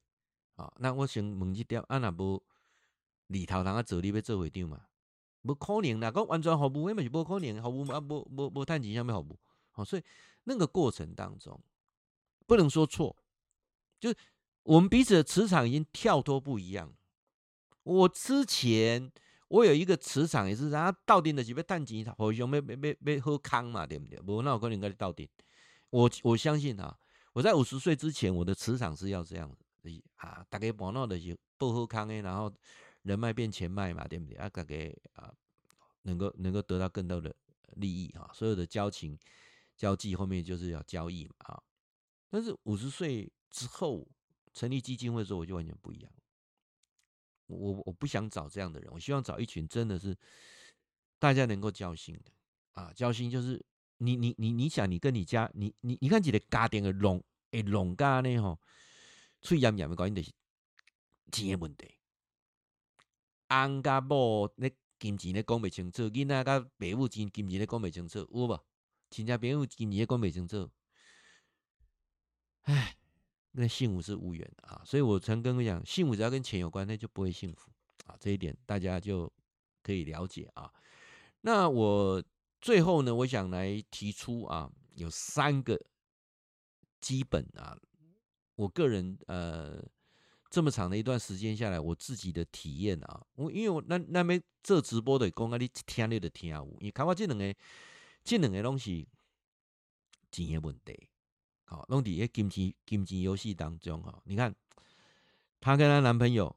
Speaker 1: 好，那我想问一点，啊，那不里头人家做你要做会长嘛？不可能啦，讲完全服务，因为是不可能，服务嘛，不不不谈钱，下面服务，好，所以那个过程当中，不能说错，就是我们彼此的磁场已经跳脱不一样。我之前我有一个磁场也是，然后到底的是要淡钱，好像要要要要喝康嘛，对不对？不，那我可能跟你到底。我我相信啊，我在五十岁之前，我的磁场是要这样子啊，大家玩闹的是不喝康诶，然后。人脉变钱脉嘛，对不对？啊，大家啊，能够能够得到更多的利益啊，所有的交情交际后面就是要交易嘛啊。但是五十岁之后成立基金会的时候，我就完全不一样。我我不想找这样的人，我希望找一群真的是大家能够交心的啊。交心就是你你你你想你跟你家你你你看几个家庭的龙诶龙家呢吼，最严严的关键就是钱的问题。翁甲某咧金钱咧讲不清楚，囡仔甲爸母金金钱咧讲不清楚，有无？亲戚朋友金钱咧讲不清楚，唉，那幸福是无缘的啊！所以我曾跟我讲，幸福只要跟钱有关，那就不会幸福啊！这一点大家就可以了解啊。那我最后呢，我想来提出啊，有三个基本啊，我个人呃。这么长的一段时间下来，我自己的体验啊，我因为我那那边做直播的，讲啊，你听你的听有，因为看我这两个这两个东西钱的问题，好，拢伫金钱金钱游戏当中哈。你看，她跟她男朋友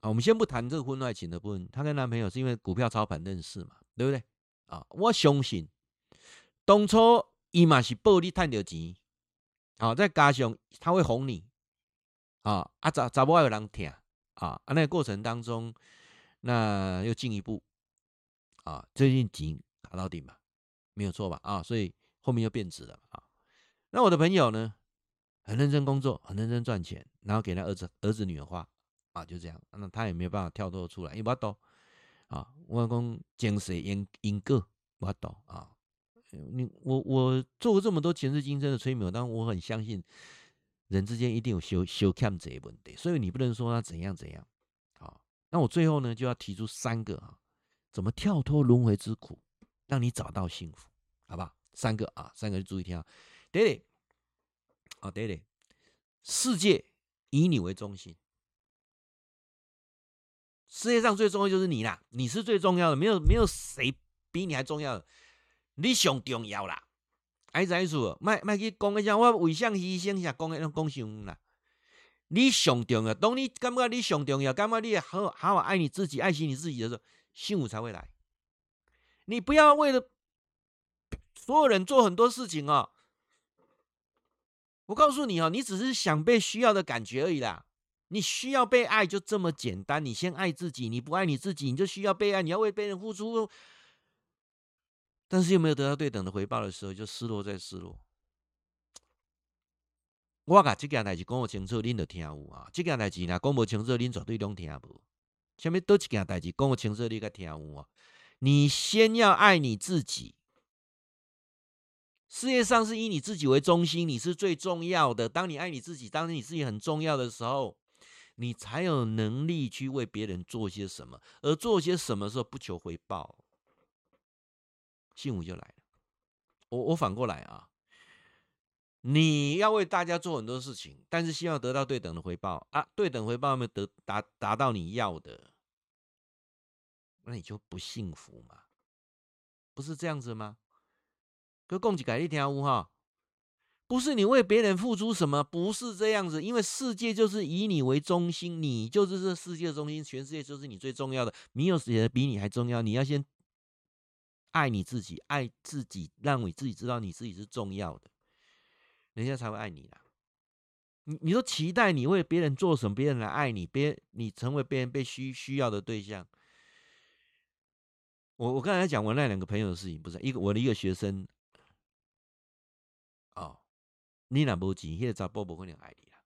Speaker 1: 啊，我们先不谈这个婚外情的部分，她跟男朋友是因为股票操盘认识嘛，对不对？啊，我相信当初伊嘛是报你赚到钱，好，再加上他会哄你。啊啊，咋咋不有人听啊？啊，那个过程当中，那又进一步啊，最近钱卡到底嘛，没有错吧？啊，所以后面又变质了。那我的朋友呢，很认真工作，很认真赚钱，然后给他儿子儿子女儿花啊，就这样。那他也没有办法跳脱出来，因为不懂啊。我讲精神因因果不懂啊。你我我做过这么多前世今生的催眠，但我很相信。人之间一定有修修看这一问题，所以你不能说他怎样怎样。好，那我最后呢就要提出三个啊，怎么跳脱轮回之苦，让你找到幸福，好不好？三个啊，三个就注意听啊。第一，啊，第一，世界以你为中心，世界上最重要就是你啦，你是最重要的，没有没有谁比你还重要的，你上重要啦。爱在说，卖卖去讲一下，我为啥牺牲下讲诶，讲上啦。你上重要，当你感觉你上重要，感觉你好好好爱你自己，爱惜你自己的时候，幸福才会来。你不要为了所有人做很多事情哦。我告诉你哦，你只是想被需要的感觉而已啦。你需要被爱，就这么简单。你先爱自己，你不爱你自己，你就需要被爱，你要为别人付出。但是又没有得到对等的回报的时候，就失落再失落。我把这件代志讲不清楚，恁就听有啊。这件代志呢，讲不清楚，恁绝对拢听无。下面多一件代志讲不清楚，你该听有啊。你先要爱你自己。世界上是以你自己为中心，你是最重要的。当你爱你自己，当你自己很重要的时候，你才有能力去为别人做些什么。而做些什么时候不求回报。幸福就来了。我我反过来啊，你要为大家做很多事情，但是希望得到对等的回报啊，对等回报没有得达达到你要的，那你就不幸福嘛？不是这样子吗？哥，共几改一条五哈，不是你为别人付出什么，不是这样子，因为世界就是以你为中心，你就是这世界的中心，全世界就是你最重要的，没有谁比你还重要。你要先爱你自己，爱自己，让你自己知道你自己是重要的，人家才会爱你啦。你你说期待你为别人做什么，别人来爱你，别你成为别人被需需要的对象。我我刚才讲我那两个朋友的事情，不是一个我的一个学生。你若无钱，迄个查甫无可能爱你啦。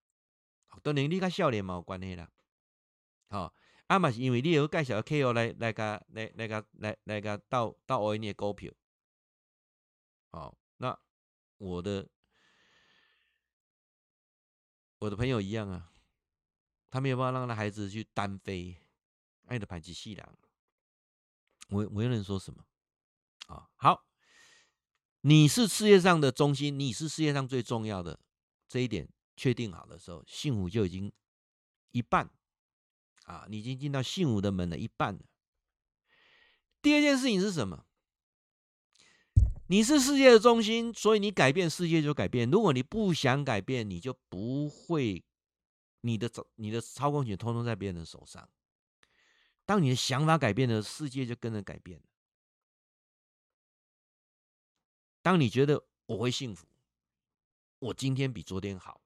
Speaker 1: 当然，你甲少年嘛有关系啦。好，啊嘛是因为你有介绍 KO 来来甲来来甲来来甲到到我你诶股票。好，那我的我的朋友一样啊，他没有办法让他孩子去单飞，爱的排挤细人。我我又能说什么？啊，好。你是世界上的中心，你是世界上最重要的，这一点确定好的时候，幸福就已经一半啊，你已经进到幸福的门的一半了。第二件事情是什么？你是世界的中心，所以你改变世界就改变。如果你不想改变，你就不会，你的你的操控权通通在别人的手上。当你的想法改变了，世界就跟着改变了。当你觉得我会幸福，我今天比昨天好。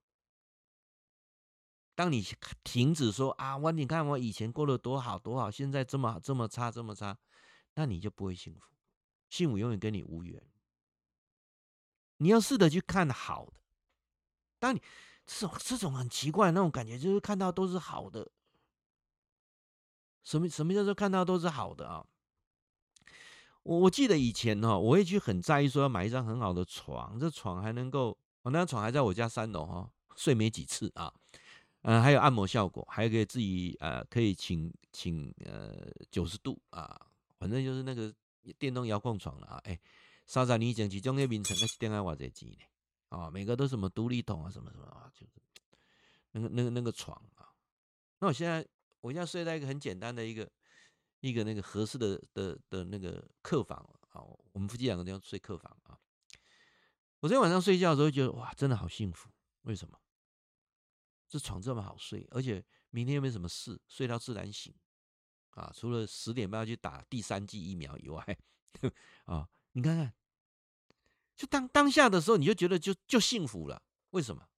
Speaker 1: 当你停止说啊，我你看我以前过得多好多好，现在这么这么差这么差，那你就不会幸福。幸福永远跟你无缘。你要试着去看好的。当你这种这种很奇怪那种感觉，就是看到都是好的。什么什么叫做看到都是好的啊？我我记得以前哈，我会去很在意说要买一张很好的床，这床还能够，我那张床还在我家三楼哈，睡没几次啊，嗯，还有按摩效果，还可以自己呃可以请请呃九十度啊，反正就是那个电动遥控床了啊，哎，三十年前其中那名称那是电爱瓦这机呢，啊，每个都什么独立桶啊什么什么啊，就是那个那个那个床啊，那我现在我现在睡在一个很简单的一个。一个那个合适的的的那个客房啊，我们夫妻两个都要睡客房啊。我昨天晚上睡觉的时候觉得哇，真的好幸福。为什么？这床这么好睡，而且明天又没什么事，睡到自然醒啊。除了十点半要去打第三剂疫苗以外，啊，你看看，就当当下的时候，你就觉得就就幸福了。为什么？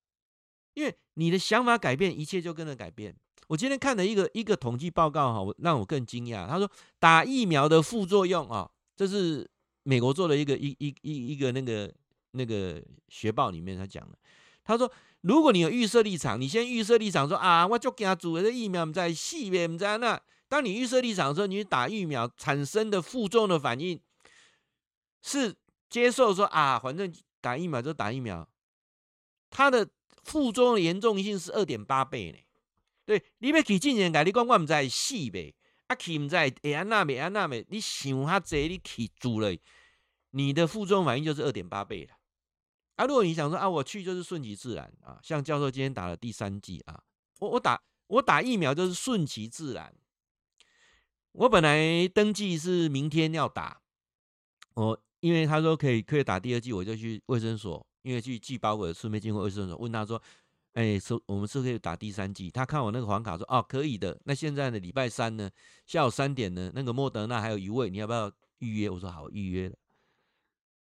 Speaker 1: 因为你的想法改变，一切就跟着改变。我今天看了一个一个统计报告哈，我让我更惊讶。他说打疫苗的副作用啊，这是美国做的一个一一一一个那个那个学报里面他讲的。他说，如果你有预设立场，你先预设立场说啊，我就给他组了这疫苗，不在细别不在那。当你预设立场的时候，你打疫苗产生的副作用的反应是接受说啊，反正打疫苗就打疫苗，它的副作用严重性是二点八倍呢。对，你要去进前，甲你讲，我唔知死呗，啊去唔知会安那袂安那呗，你想哈济，你去住了，你的副作用反应就是二点八倍了。啊，如果你想说啊，我去就是顺其自然啊，像教授今天打了第三剂啊，我我打我打疫苗就是顺其自然。我本来登记是明天要打，我因为他说可以可以打第二剂，我就去卫生所，因为去寄包裹，顺便经过卫生所问他说。哎，说我们是可以打第三剂。他看我那个黄卡说，哦，可以的。那现在呢，礼拜三呢，下午三点呢，那个莫德纳还有一位，你要不要预约？我说好，预约了。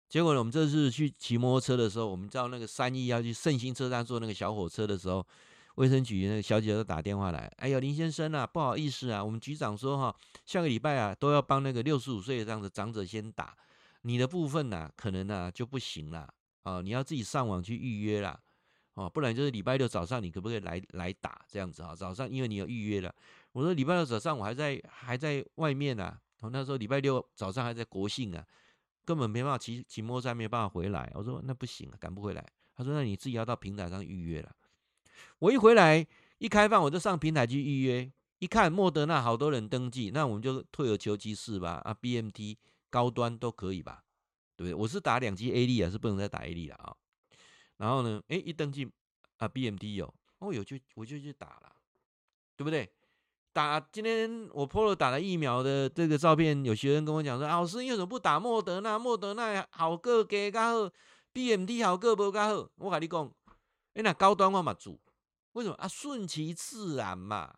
Speaker 1: 结果呢，我们这次去骑摩托车的时候，我们到那个三义要去胜兴车站坐那个小火车的时候，卫生局那个小姐就打电话来，哎呦，林先生啊，不好意思啊，我们局长说哈，下个礼拜啊，都要帮那个六十五岁以上的长者先打，你的部分呢、可能呢、就不行了啊，你要自己上网去预约啦。哦，不然就是礼拜六早上，你可不可以来来打这样子啊？早上因为你有预约了，我说礼拜六早上我还在还在外面啊。我那时候礼拜六早上还在国庆啊，根本没办法骑骑摩托车，没办法回来。我说那不行啊，赶不回来。他说那你自己要到平台上预约了。我一回来一开放，我就上平台去预约，一看莫德纳好多人登记，那我们就退而求其次吧。啊，BMT 高端都可以吧？对？我是打两剂 A D 啊，是不能再打 A 粒了啊。然后呢？哎，一登记啊，BMT 有哦，有就我就去打了，对不对？打今天我 PO 了打了疫苗的这个照片，有学生跟我讲说：“老师，你为什么不打莫德纳？莫德纳好个给，然后，BMT 效果无较好。我跟你讲，哎，那高端我嘛做，为什么啊？顺其自然嘛。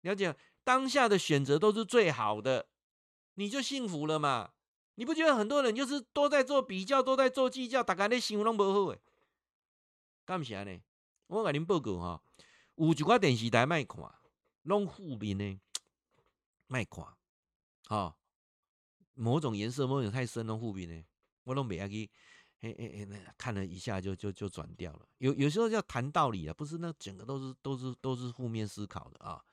Speaker 1: 了解，当下的选择都是最好的，你就幸福了嘛。你不觉得很多人就是都在做比较，都在做计较，大家咧想拢无好诶？干啥呢？我甲恁报告哈，有一寡电视台卖看，拢负面呢，卖看，哈，某种颜色某种太深拢负面呢，我拢袂爱去，嘿嘿嘿，看了一下就就就转掉了。有有时候要谈道理啊，不是那整个都是都是都是负面思考的啊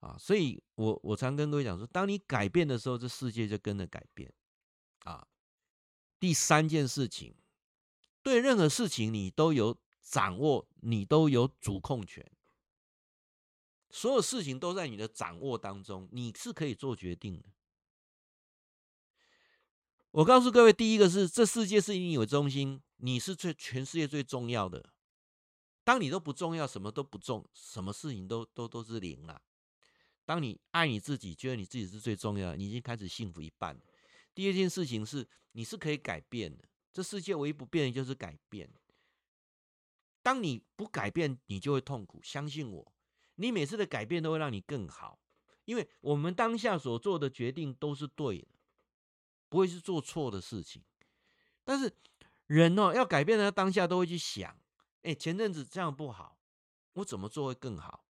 Speaker 1: 啊！所以我我常跟各位讲说，当你改变的时候，这世界就跟着改变。啊，第三件事情，对任何事情你都有掌握，你都有主控权，所有事情都在你的掌握当中，你是可以做决定的。我告诉各位，第一个是这世界是以你为中心，你是最全世界最重要的。当你都不重要，什么都不重，什么事情都都都是零了。当你爱你自己，觉得你自己是最重要，你已经开始幸福一半。第二件事情是，你是可以改变的。这世界唯一不变的就是改变。当你不改变，你就会痛苦。相信我，你每次的改变都会让你更好。因为我们当下所做的决定都是对的，不会是做错的事情。但是人哦，要改变的当下都会去想：哎，前阵子这样不好，我怎么做会更好？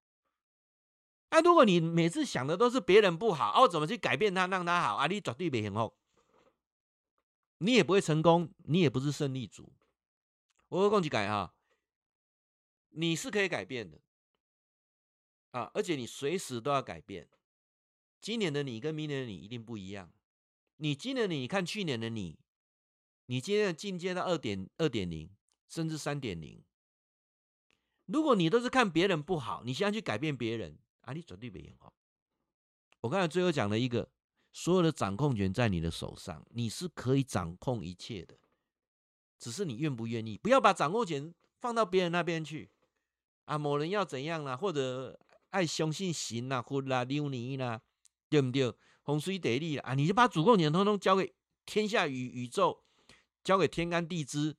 Speaker 1: 那如果你每次想的都是别人不好，哦，怎么去改变他，让他好啊？你绝对不幸福。你也不会成功，你也不是胜利组。我会共去改哈，你是可以改变的啊，而且你随时都要改变。今年的你跟明年的你一定不一样。你今年的你看去年的你，你今天进阶到二点二点零，甚至三点零。如果你都是看别人不好，你现在去改变别人啊，你绝对没用哦。我刚才最后讲了一个。所有的掌控权在你的手上，你是可以掌控一切的，只是你愿不愿意。不要把掌控权放到别人那边去啊！某人要怎样啦，或者爱相信神啦、佛啦、流年啦，对不对？风水地理啊，你就把主控权通通交给天下宇宇宙，交给天干地支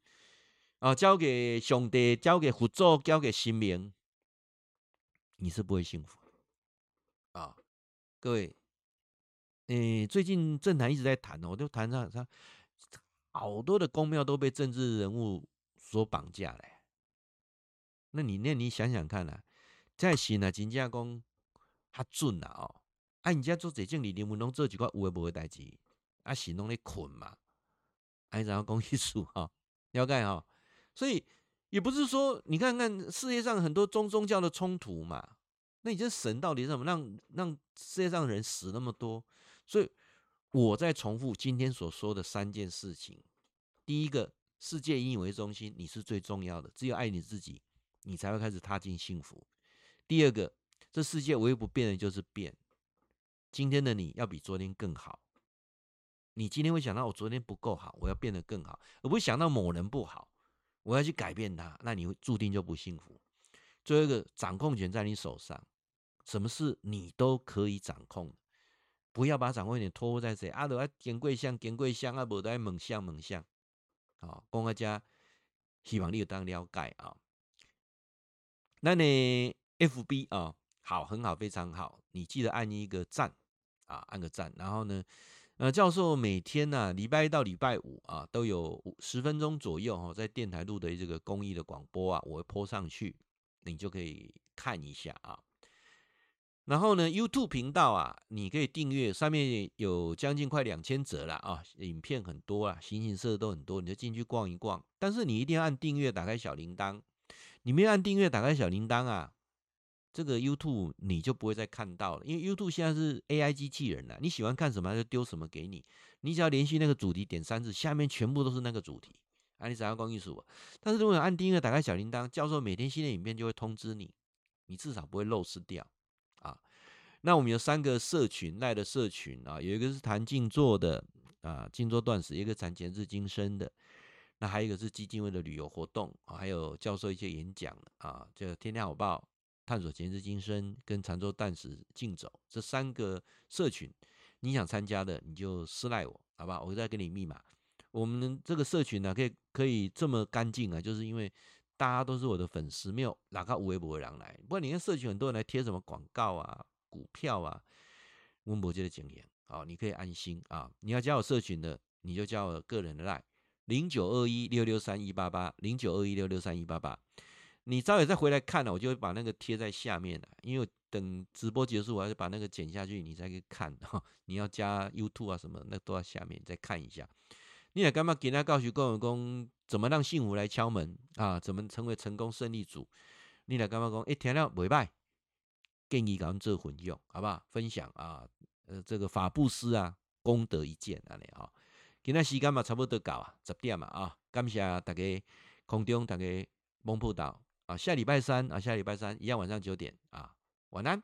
Speaker 1: 啊，交给上帝，交给佛祖，交给神明，你是不会幸福啊，各位。诶、欸，最近政坛一直在谈哦，我就谈上上好多的公庙都被政治人物所绑架了。那你那你想想看啊，在神啊，真正讲较准啊哦，啊，人家做这种理念，我拢做几块有诶无诶代志，啊，神拢咧困嘛，啊，然后讲艺术哈，了解哈，所以也不是说你看看世界上很多宗宗教的冲突嘛，那你这神到底是什么让让世界上人死那么多？所以，我在重复今天所说的三件事情：第一个，世界以你为中心，你是最重要的，只有爱你自己，你才会开始踏进幸福；第二个，这世界唯一不变的就是变。今天的你要比昨天更好。你今天会想到我昨天不够好，我要变得更好，而不会想到某人不好，我要去改变他，那你会注定就不幸福。最后一个，掌控权在你手上，什么事你都可以掌控。不要把掌控权托付在谁啊？都要见贵相，见贵相啊！无得猛相，猛相。好，公阿家希望你有当了解啊。那你 FB 啊，好，很好，非常好。你记得按一个赞啊，按个赞。然后呢，呃，教授每天呢、啊，礼拜一到礼拜五啊，都有十分钟左右哈，在电台录的这个公益的广播啊，我会 po 上去，你就可以看一下啊。然后呢，YouTube 频道啊，你可以订阅，上面有将近快两千则了啊，影片很多啊，形形色色都很多，你就进去逛一逛。但是你一定要按订阅，打开小铃铛。你没有按订阅，打开小铃铛啊，这个 YouTube 你就不会再看到了，因为 YouTube 现在是 AI 机器人了，你喜欢看什么就丢什么给你，你只要连续那个主题点三次，下面全部都是那个主题。啊，你只要光艺术。但是如果你按订阅，打开小铃铛，教授每天新的影片就会通知你，你至少不会漏失掉啊。那我们有三个社群赖的社群啊，有一个是谈静坐的啊，静坐断食；一个谈前世今生的，那还有一个是基金会的旅游活动，还有教授一些演讲啊，就天天好报探索前世今生跟禅坐断食静走这三个社群，你想参加的你就私赖我，好不好？我再给你密码，我们这个社群呢、可以可以这么干净啊，就是因为大家都是我的粉丝，没有哪个无微博人来。不过你看社群很多人来贴什么广告啊、股票啊，温博杰的经验，好，你可以安心啊。你要加我社群的，你就加我个人的 line 零九二一六六三一八八零九二一六六三一八八。你稍微再回来看了，我就会把那个贴在下面了，因为等直播结束，我要把那个剪下去，你才可以看。你要加 YouTube 啊什么，那都在下面再看一下。你也干嘛给他告诉各位公，怎么让幸福来敲门啊？怎么成为成功胜利组？你来干嘛讲？哎，听了未歹，建议咱们做分享，好不好？分享啊，呃，这个法布斯啊，功德一件啊，你啊，今仔时间嘛差不多到啊，十点嘛啊，感谢大家空中大家蒙铺到。啊，下礼拜三啊，下礼拜三一样晚上九点啊，晚安。